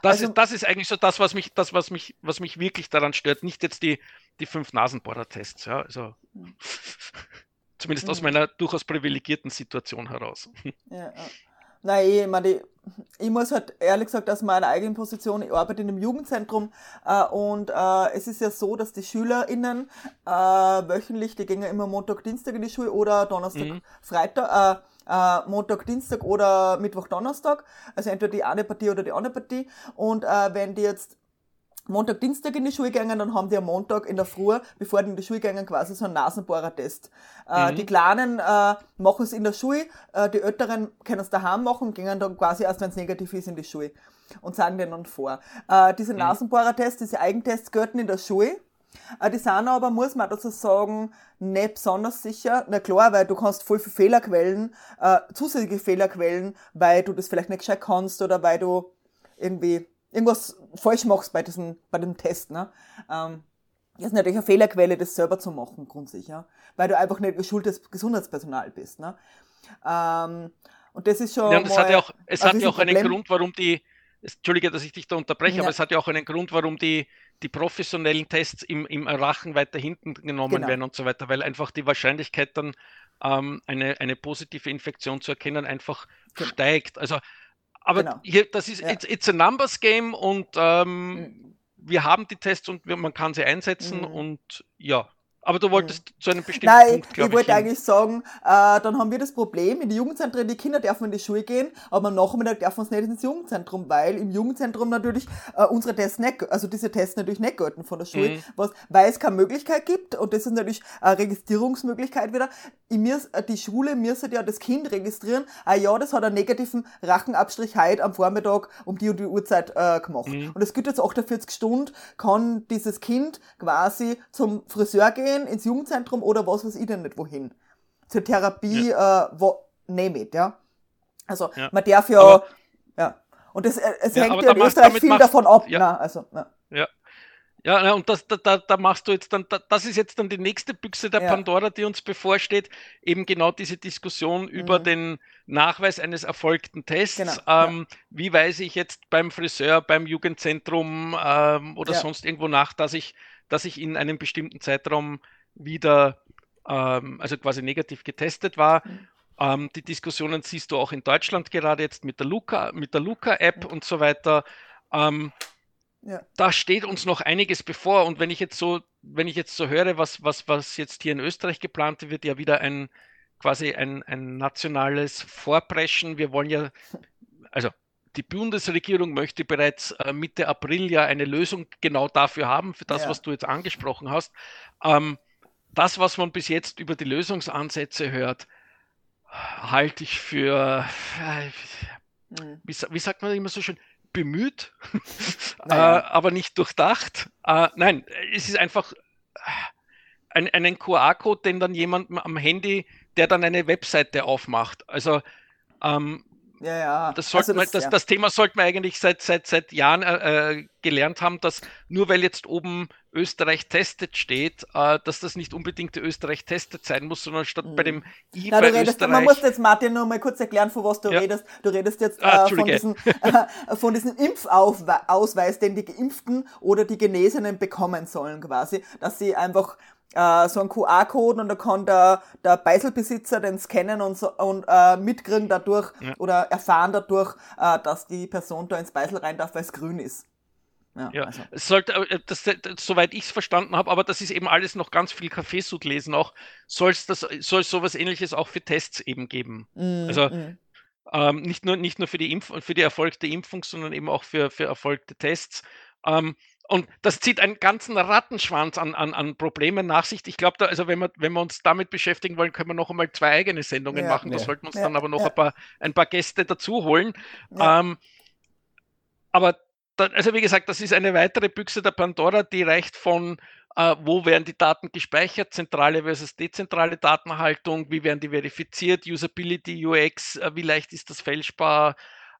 Speaker 3: Das, also, ist, das ist eigentlich so das, was mich, das, was mich, was mich wirklich daran stört. Nicht jetzt die, die fünf Nasenbohrer-Tests, ja. Also zumindest aus mhm. meiner durchaus privilegierten Situation heraus.
Speaker 1: Ja, ja. Nein, ich, meine, ich muss halt ehrlich gesagt aus meiner eigenen Position, ich arbeite in einem Jugendzentrum äh, und äh, es ist ja so, dass die SchülerInnen äh, wöchentlich, die gehen ja immer Montag, Dienstag in die Schule oder Donnerstag, mhm. Freitag, äh, äh, Montag, Dienstag oder Mittwoch, Donnerstag. Also entweder die eine Partie oder die andere Partie. Und äh, wenn die jetzt Montag, Dienstag in die Schule gehen, dann haben die am Montag in der Früh, bevor die in die Schule gehen, quasi so einen Nasenbohrer-Test. Äh, mhm. Die Kleinen äh, machen es in der Schule, äh, die Älteren können es daheim machen, gehen dann quasi erst, wenn es negativ ist, in die Schule und sagen denen dann vor. Äh, diese mhm. Nasenbohrer-Tests, diese Eigentests gelten in der Schule. Äh, die sind aber, muss man dazu sagen, nicht besonders sicher. Na klar, weil du kannst voll viele Fehlerquellen, äh, zusätzliche Fehlerquellen, weil du das vielleicht nicht gescheit kannst oder weil du irgendwie irgendwas falsch machst bei diesem, bei dem Test, ne? Ähm, das ist natürlich eine Fehlerquelle, das selber zu machen, grundsicher. Weil du einfach nicht geschultes Gesundheitspersonal bist, ne? Ähm, und das ist schon.
Speaker 3: Ja, und es hat ja auch, es hat ja auch einen Grund, warum die, Entschuldige, dass ich dich da unterbreche, ja. aber es hat ja auch einen Grund, warum die, die professionellen Tests im, im Rachen weiter hinten genommen genau. werden und so weiter, weil einfach die Wahrscheinlichkeit dann ähm, eine, eine positive Infektion zu erkennen einfach genau. steigt. Also, aber genau. hier, das ist, ja. it's, it's, a numbers game und ähm, mhm. wir haben die Tests und wir, man kann sie einsetzen mhm. und ja, aber du wolltest zu einem bestimmten
Speaker 1: Nein, Punkt, ich, ich wollte eigentlich sagen, äh, dann haben wir das Problem, in die Jugendzentren, die Kinder dürfen in die Schule gehen, aber am Nachmittag dürfen sie nicht ins Jugendzentrum, weil im Jugendzentrum natürlich äh, unsere Tests nicht, also diese Tests natürlich nicht gelten von der Schule, mhm. was, weil es keine Möglichkeit gibt und das ist natürlich eine Registrierungsmöglichkeit wieder. Ich muss, äh, die Schule müsste ja das Kind registrieren, ah ja, das hat einen negativen Rachenabstrich heute am Vormittag um die und die Uhrzeit äh, gemacht. Mhm. Und es gibt jetzt 48 Stunden, kann dieses Kind quasi zum Friseur gehen, gehen, ins Jugendzentrum oder was weiß ich denn nicht wohin. Zur Therapie, ja. äh, wo, name it, ja. Also, ja. man darf ja, aber, ja. Und das, äh, es ja, hängt ja in Österreich viel davon ab, ja. Na, also,
Speaker 3: ja. ja. Ja, und das, da, da machst du jetzt dann, das ist jetzt dann die nächste Büchse der ja. Pandora, die uns bevorsteht, eben genau diese Diskussion mhm. über den Nachweis eines erfolgten Tests. Genau. Ähm, ja. Wie weise ich jetzt beim Friseur, beim Jugendzentrum ähm, oder ja. sonst irgendwo nach, dass ich dass ich in einem bestimmten Zeitraum wieder ähm, also quasi negativ getestet war.
Speaker 1: Mhm.
Speaker 3: Ähm, die Diskussionen siehst du auch in Deutschland gerade jetzt mit der Luca, mit der Luca-App und so weiter. Ähm,
Speaker 1: Ja.
Speaker 3: Da steht uns noch einiges bevor. Und wenn ich jetzt so, wenn ich jetzt so höre, was, was, was jetzt hier in Österreich geplant wird, ja wieder ein quasi ein, ein nationales Vorpreschen. Wir wollen ja, also die Bundesregierung möchte bereits äh, Mitte April ja eine Lösung genau dafür haben, für das,
Speaker 1: Ja.
Speaker 3: was du jetzt angesprochen hast. Ähm, das, was man bis jetzt über die Lösungsansätze hört, halte ich für,
Speaker 1: Mhm.
Speaker 3: wie, wie sagt man immer so schön, bemüht, äh, aber nicht durchdacht. Äh, nein, es ist einfach ein, einen QR-Code, den dann jemand am Handy, der dann eine Webseite aufmacht. Also ähm,
Speaker 1: Ja, ja.
Speaker 3: das, sollte
Speaker 1: Also
Speaker 3: man, das,
Speaker 1: ja.
Speaker 3: das Thema sollte man eigentlich seit, seit, seit Jahren äh, äh, gelernt haben, dass nur weil jetzt oben Österreich testet steht, äh, dass das nicht unbedingt Österreich testet sein muss, sondern statt bei dem I
Speaker 1: Mhm. Na,
Speaker 3: bei
Speaker 1: du redest, man
Speaker 3: Österreich.
Speaker 1: muss jetzt Martin noch mal kurz erklären, von was du
Speaker 3: Ja.
Speaker 1: redest. Du redest jetzt
Speaker 3: Ah,
Speaker 1: äh, von, diesem, äh, von diesem Impfausweis, den die Geimpften oder die Genesenen bekommen sollen quasi, dass sie einfach äh, so einen QR-Code und da kann der, der Beiselbesitzer den scannen und, so, und äh, mitkriegen dadurch
Speaker 3: Ja.
Speaker 1: oder erfahren dadurch, äh, dass die Person da ins Beisel rein darf, weil es grün ist. Ja,
Speaker 3: Ja,
Speaker 1: also.
Speaker 3: es sollte, äh, das, das, soweit ich es verstanden habe, aber das ist eben alles noch ganz viel Kaffeesud lesen auch, soll es das, soll es sowas ähnliches auch für Tests eben geben.
Speaker 1: Mm,
Speaker 3: Also
Speaker 1: mm.
Speaker 3: ähm, nicht nur, nicht nur für die Impf für die erfolgte Impfung, sondern eben auch für, für erfolgte Tests. Ähm, und das zieht einen ganzen Rattenschwanz an, an, an Problemen nach sich. Ich glaube, da, also wenn wir, wenn wir uns damit beschäftigen wollen, können wir noch einmal zwei eigene Sendungen
Speaker 1: Ja.
Speaker 3: machen. Da
Speaker 2: Ja.
Speaker 3: sollten wir uns
Speaker 1: Ja,
Speaker 3: dann aber noch
Speaker 1: ja.
Speaker 3: ein, paar, ein paar Gäste dazu holen.
Speaker 1: Ja.
Speaker 3: Ähm, aber da, also wie gesagt, das ist eine weitere Büchse der Pandora, die reicht von äh, wo werden die Daten gespeichert, zentrale versus dezentrale Datenhaltung, wie werden die verifiziert, Usability, UX, äh, wie leicht ist das fälschbar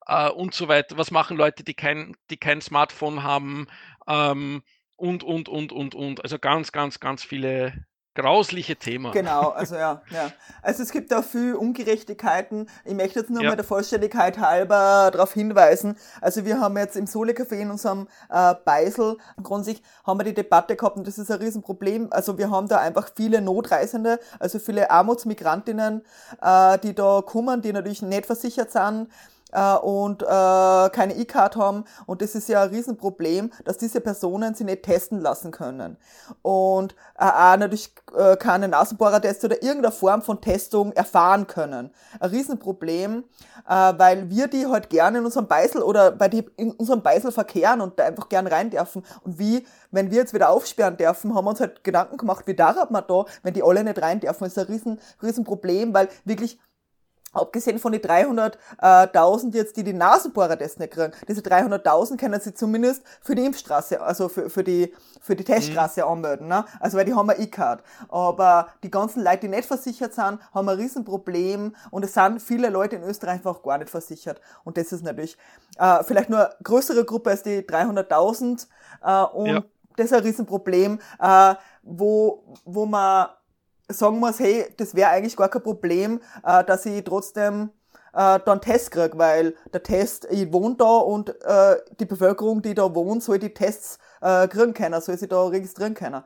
Speaker 3: äh, und so weiter. Was machen Leute, die kein, die kein Smartphone haben ähm, und, und, und, und, und. Also ganz, ganz, ganz viele grausliche Themen.
Speaker 1: Genau, also ja, ja. Also es gibt da viel Ungerechtigkeiten. Ich möchte jetzt nur
Speaker 3: Ja.
Speaker 1: mal der Vollständigkeit halber darauf hinweisen. Also wir haben jetzt im Sole-Café in unserem äh, Beisel grundsätzlich haben wir die Debatte gehabt und das ist ein Riesenproblem. Also wir haben da einfach viele Notreisende, also viele Armutsmigrantinnen, äh, die da kommen, die natürlich nicht versichert sind äh, und äh, keine E-Card haben. Und das ist ja ein Riesenproblem, dass diese Personen sie nicht testen lassen können. Und äh, auch natürlich äh, keine Nasenbohrertest oder irgendeine Form von Testung erfahren können. Ein Riesenproblem, äh, weil wir die halt gerne in unserem Beisel oder bei die in unserem Beisel verkehren und da einfach gern rein dürfen. Und wie, wenn wir jetzt wieder aufsperren dürfen, haben wir uns halt Gedanken gemacht, wie darf man da, wenn die alle nicht rein dürfen. Das ist ein riesen, Riesenproblem, weil wirklich Abgesehen von die 300.000 jetzt, die die Nasenbohrertest nicht kriegen, diese 300.000 können sie zumindest für die Impfstraße, also für, für die, für die Teststraße anmelden, ne? Also, weil die haben eine E-Card. Aber die ganzen Leute, die nicht versichert sind, haben ein Riesenproblem und es sind viele Leute in Österreich einfach gar nicht versichert. Und das ist natürlich, äh, vielleicht nur eine größere Gruppe als die 300.000, äh, und
Speaker 3: Ja.
Speaker 1: das ist ein Riesenproblem, äh, wo, wo man sagen muss, hey, das wäre eigentlich gar kein Problem, äh, dass ich trotzdem äh, dann Test krieg, weil der Test, ich wohne da und äh, die Bevölkerung, die da wohnt, soll die Tests äh, kriegen können, soll sie da registrieren können.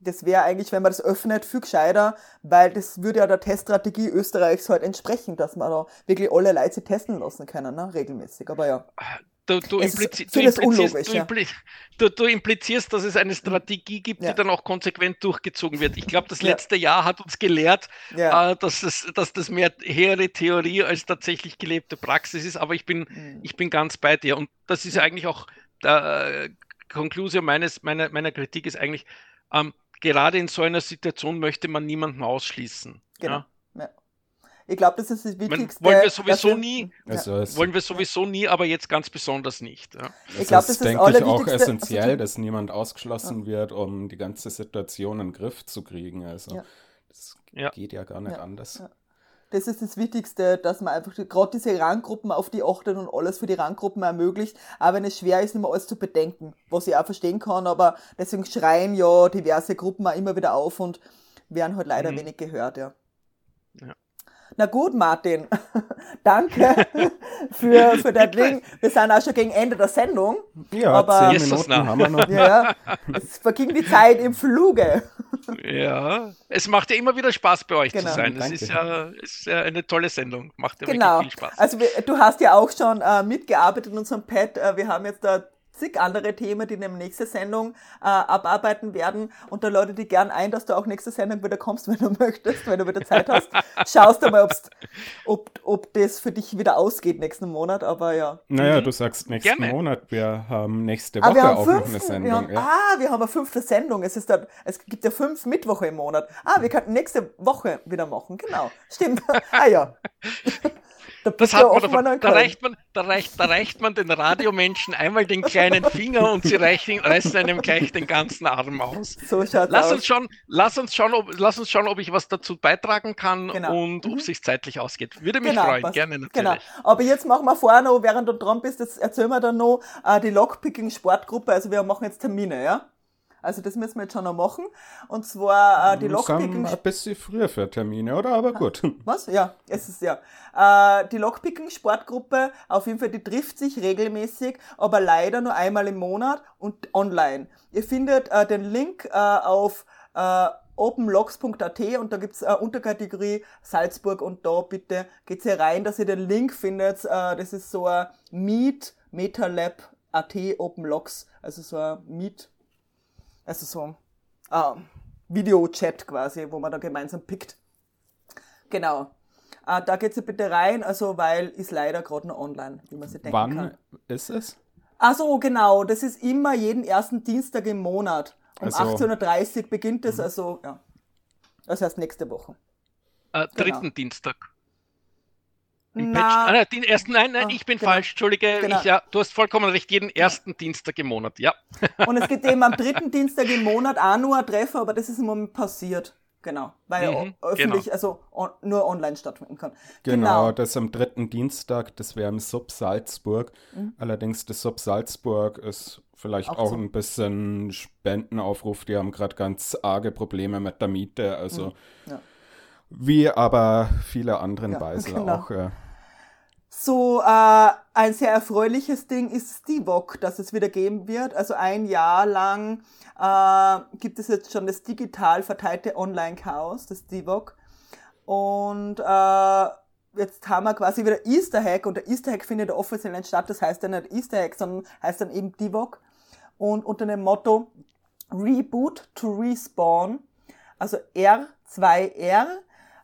Speaker 1: Das wäre eigentlich, wenn man das öffnet, viel gescheiter, weil das würde ja der Teststrategie Österreichs halt entsprechen, dass man da wirklich alle Leute testen lassen können, ne, regelmäßig. Aber ja.
Speaker 3: Du, du, implizi du, implizierst, du,
Speaker 1: ja.
Speaker 3: impli du, implizierst, dass es eine Strategie gibt,
Speaker 1: Ja.
Speaker 3: die dann auch konsequent durchgezogen wird. Ich glaube, das
Speaker 1: Ja.
Speaker 3: letzte Jahr hat uns gelehrt,
Speaker 1: Ja.
Speaker 3: äh, dass, es, dass das mehr hehre Theorie als tatsächlich gelebte Praxis ist. Aber ich bin,
Speaker 1: Mhm.
Speaker 3: ich bin ganz bei dir. Und das ist ja eigentlich auch der äh, Konklusion meines, meiner, meiner Kritik ist eigentlich, ähm, gerade in so einer Situation möchte man niemanden ausschließen.
Speaker 1: Genau.
Speaker 3: Ja?
Speaker 1: Ja. Ich glaube, das ist das
Speaker 3: Man,
Speaker 1: Wichtigste.
Speaker 3: wollen wir sowieso nie,
Speaker 1: Ja.
Speaker 2: Also es,
Speaker 3: wollen wir sowieso nie, aber jetzt ganz besonders nicht. Ja.
Speaker 2: es
Speaker 1: glaub, das
Speaker 2: ist,
Speaker 1: das
Speaker 2: denke ich, auch
Speaker 1: Allerwichtigste.
Speaker 2: essentiell,
Speaker 1: Also,
Speaker 2: dass niemand ausgeschlossen wird, um die ganze Situation in den Griff zu kriegen. Also
Speaker 1: Ja.
Speaker 2: das
Speaker 3: Ja.
Speaker 2: geht ja gar nicht
Speaker 1: Ja.
Speaker 2: anders.
Speaker 1: Ja. Das ist das Wichtigste, dass man einfach gerade diese Ranggruppen auf die achtet und alles für die Ranggruppen ermöglicht, auch wenn es schwer ist, nicht mehr alles zu bedenken, was ich auch verstehen kann, aber deswegen schreien ja diverse Gruppen auch immer wieder auf und werden halt leider
Speaker 3: Mhm.
Speaker 1: wenig gehört, ja.
Speaker 3: Ja.
Speaker 1: Na gut, Martin. Danke für, für dein Ding. Wir sind auch schon gegen Ende der Sendung.
Speaker 2: Ja,
Speaker 1: Aber-
Speaker 2: zehn Minuten haben wir noch.
Speaker 1: Ja. Es verging die Zeit im Fluge.
Speaker 3: Ja, es macht ja immer wieder Spaß bei euch
Speaker 1: Genau.
Speaker 3: zu sein. Es
Speaker 2: Danke.
Speaker 3: ist ja, es ist ja eine tolle Sendung. Macht ja
Speaker 1: Genau.
Speaker 3: wirklich viel Spaß.
Speaker 1: Also wir, du hast ja auch schon äh, mitgearbeitet in unserem Pad. Äh, wir haben jetzt da zig andere Themen, die in der nächsten Sendung äh, abarbeiten werden. Und da lade ich dich gern ein, dass du auch nächste Sendung wieder kommst, wenn du möchtest, wenn du wieder Zeit hast. Schaust du mal, ob's, ob, ob das für dich wieder ausgeht nächsten Monat. Aber ja.
Speaker 2: Naja, du sagst nächsten
Speaker 3: Gerne.
Speaker 2: Monat, wir haben nächste
Speaker 1: Ah,
Speaker 2: Woche
Speaker 1: wir haben
Speaker 2: auch
Speaker 1: fünf,
Speaker 2: noch eine
Speaker 1: wir
Speaker 2: Sendung.
Speaker 1: haben,
Speaker 2: ja.
Speaker 1: Ah, wir haben eine fünfte Sendung. Es, ist dann, es gibt ja fünf Mittwoche im Monat. Ah, wir könnten nächste Woche wieder machen. Genau. Stimmt. ah ja. Da bist ja
Speaker 3: davon. Da reicht man, da reicht, da reicht man den Radiomenschen einmal den kleinen Finger und sie reichen, reißen einem gleich den ganzen Arm aus.
Speaker 1: So
Speaker 3: Lass
Speaker 1: aus.
Speaker 3: uns schon, lass uns schon, ob, lass uns schauen, ob ich was dazu beitragen kann
Speaker 1: Genau.
Speaker 3: und
Speaker 1: Mhm.
Speaker 3: ob es sich zeitlich ausgeht. Würde mich
Speaker 1: Genau,
Speaker 3: freuen,
Speaker 1: passt.
Speaker 3: gerne natürlich.
Speaker 1: Genau. Aber jetzt machen wir vorher noch, während du dran bist, jetzt erzählen wir dann noch äh, die Lockpicking-Sportgruppe. Also wir machen jetzt Termine, ja? Also das müssen wir jetzt schon noch machen. Und zwar äh, die Lockpicking...
Speaker 2: ein bisschen früher für Termine, oder? Aber gut.
Speaker 1: Was? Ja, es ist ja. Äh, die Lockpicking-Sportgruppe, auf jeden Fall, die trifft sich regelmäßig, aber leider nur einmal im Monat und online. Ihr findet äh, den Link äh, auf äh, openlogs.at und da gibt's äh, Unterkategorie Salzburg und da bitte geht's hier rein, dass ihr den Link findet. Äh, das ist so ein Meet MetaLab AT OpenLogs, also so ein Meet, also so ein Video-Chat quasi, wo man da gemeinsam pickt. Genau. Äh, da geht's ja bitte rein, also weil ist leider gerade noch online, wie man sich denken
Speaker 2: Wann
Speaker 1: kann.
Speaker 2: ist es?
Speaker 1: Ach so, genau. Das ist immer jeden ersten Dienstag im Monat. Um
Speaker 2: Also-
Speaker 1: 18.30 Uhr beginnt es, also ja. Das heißt nächste Woche.
Speaker 3: Äh, dritten
Speaker 1: Genau.
Speaker 3: Dienstag. Im
Speaker 1: Na,
Speaker 3: Patch, ah, nein, den ersten, nein, nein,
Speaker 1: Ah,
Speaker 3: ich bin
Speaker 1: genau.
Speaker 3: falsch, Entschuldige,
Speaker 1: Genau.
Speaker 3: ich, ja, du hast vollkommen recht, jeden ersten Dienstag im Monat, ja.
Speaker 1: Und es gibt eben am dritten Dienstag im Monat auch nur ein Treffen, aber das ist im Moment passiert. Genau. Weil
Speaker 3: Mhm,
Speaker 1: er öffentlich,
Speaker 3: genau.
Speaker 1: also on, nur online stattfinden kann.
Speaker 2: Genau, das am dritten Dienstag, das wäre im Sub Salzburg. Allerdings das Sub Salzburg ist vielleicht
Speaker 1: Mhm. Auch
Speaker 2: auch,
Speaker 1: so.
Speaker 2: ein bisschen Spendenaufruf. Die haben gerade ganz arge Probleme mit der Miete. Also
Speaker 1: Mhm. Ja.
Speaker 2: wie aber viele anderen
Speaker 1: Ja,
Speaker 2: Beisel
Speaker 1: genau.
Speaker 2: auch. Äh,
Speaker 1: So äh, ein sehr erfreuliches Ding ist Stivok, das es wieder geben wird. Also ein Jahr lang äh, gibt es jetzt schon das digital verteilte Online-Chaos, das Stivok. Und äh, jetzt haben wir quasi wieder Easter Hack und der Easter Hack findet offiziell nicht statt. Das heißt ja nicht Easter Hack, sondern heißt dann eben Divok. Und unter dem Motto Reboot to Respawn, also R2R,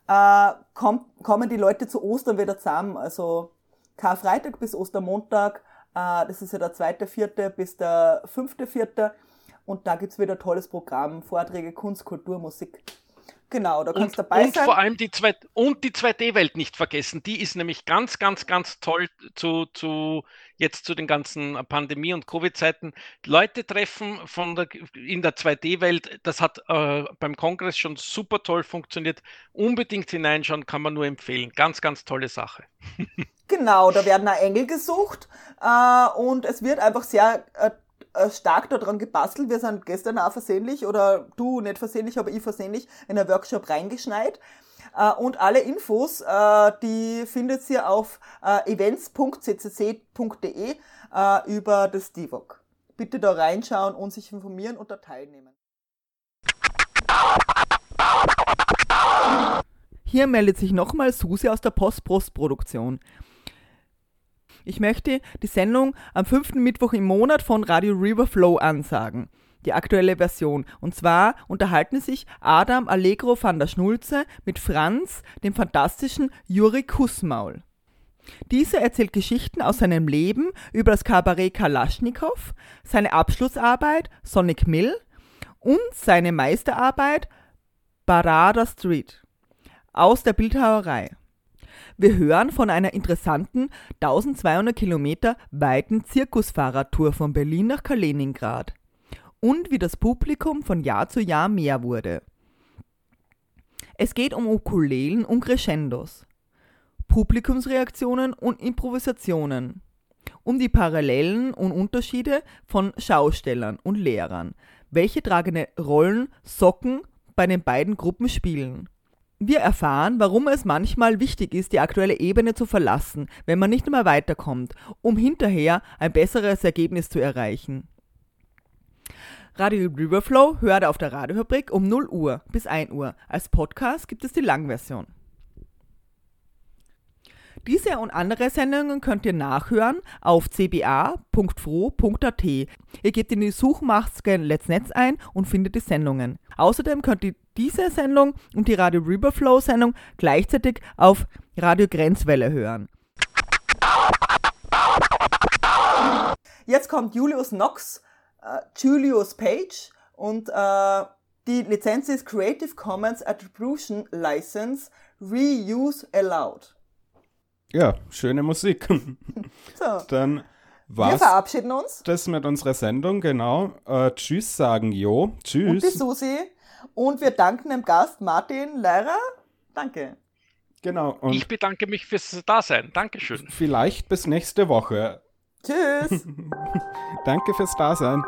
Speaker 1: äh, kommt, kommen die Leute zu Ostern wieder zusammen. Also Karfreitag bis Ostermontag, äh, das ist ja der zweite, vierte bis der fünfte, vierte. Und da gibt's wieder tolles Programm, Vorträge, Kunst, Kultur, Musik. Genau, da kannst du dabei
Speaker 3: und
Speaker 1: sein.
Speaker 3: vor allem die, zwei, und die 2D-Welt nicht vergessen. Die ist nämlich ganz, ganz, ganz toll zu, zu jetzt zu den ganzen Pandemie- und Covid-Zeiten. Leute treffen von der, in der 2D-Welt, das hat äh, beim Kongress schon super toll funktioniert. Unbedingt hineinschauen, kann man nur empfehlen. Ganz, ganz tolle Sache.
Speaker 1: Genau, da werden auch Engel gesucht äh, und es wird einfach sehr äh, stark daran gebastelt. Wir sind gestern auch versehentlich, oder du nicht versehentlich, aber ich versehentlich, in einen Workshop reingeschneit. Äh, und alle Infos, äh, die findet ihr auf äh, events.ccc.de äh, über das Divok. Bitte da reinschauen und sich informieren und da teilnehmen.
Speaker 4: Hier meldet sich nochmal Susi aus der Post-Post-Produktion. Ich möchte die Sendung am fünften Mittwoch im Monat von Radio River Flow ansagen. Die aktuelle Version. Und zwar unterhalten sich Adam Allegro van der Schnulze mit Franz, dem fantastischen Juri Kussmaul. Dieser erzählt Geschichten aus seinem Leben über das Kabarett Kalaschnikow, seine Abschlussarbeit Sonic Mill und seine Meisterarbeit Barada Street aus der Bildhauerei. Wir hören von einer interessanten 1200 Kilometer weiten Zirkusfahrradtour von Berlin nach Kaliningrad und wie das Publikum von Jahr zu Jahr mehr wurde. Es geht um Ukulelen und Crescendos, Publikumsreaktionen und Improvisationen, um die Parallelen und Unterschiede von Schaustellern und Lehrern, welche tragende Rollen Socken bei den beiden Gruppen spielen. Wir erfahren, warum es manchmal wichtig ist, die aktuelle Ebene zu verlassen, wenn man nicht mehr weiterkommt, um hinterher ein besseres Ergebnis zu erreichen.
Speaker 1: Radio Riverflow hört auf der Radiofabrik um 0 Uhr bis 1 Uhr. Als Podcast gibt es die Langversion. Diese und andere Sendungen könnt ihr nachhören auf cba.fro.at. Ihr gebt in die Suchmaske Let's Netz ein und findet die Sendungen. Außerdem könnt ihr diese Sendung und die Radio Riverflow Sendung gleichzeitig auf Radio Grenzwelle hören.
Speaker 5: Jetzt kommt Julius Knox, äh, Julius Page und äh, die Lizenz ist Creative Commons Attribution License Reuse Allowed.
Speaker 2: Ja, schöne Musik.
Speaker 5: So,
Speaker 2: Dann
Speaker 5: wir
Speaker 2: war's
Speaker 5: verabschieden uns
Speaker 2: das mit unserer Sendung, genau. Äh, tschüss sagen, Jo.
Speaker 5: und die
Speaker 2: Tschüss.
Speaker 5: Susi und wir danken dem Gast Martin Leirer. Danke.
Speaker 2: Genau. Und
Speaker 3: Ich bedanke mich fürs Dasein. Dankeschön.
Speaker 2: vielleicht bis nächste Woche.
Speaker 5: Tschüss.
Speaker 2: Danke fürs Dasein.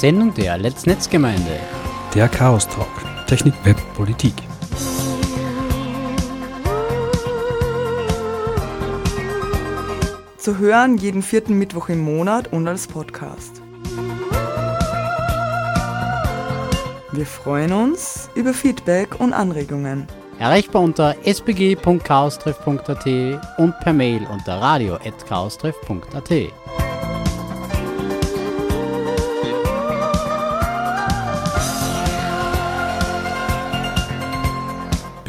Speaker 6: Sendung der Let's Netzgemeinde.
Speaker 7: Der Chaos Talk. Technik, Web, Politik.
Speaker 5: Zu hören jeden vierten Mittwoch im Monat und als Podcast. Wir freuen uns über Feedback und Anregungen.
Speaker 6: Erreichbar unter spg.chaostreff.at und per Mail unter radio.chaostreff.at.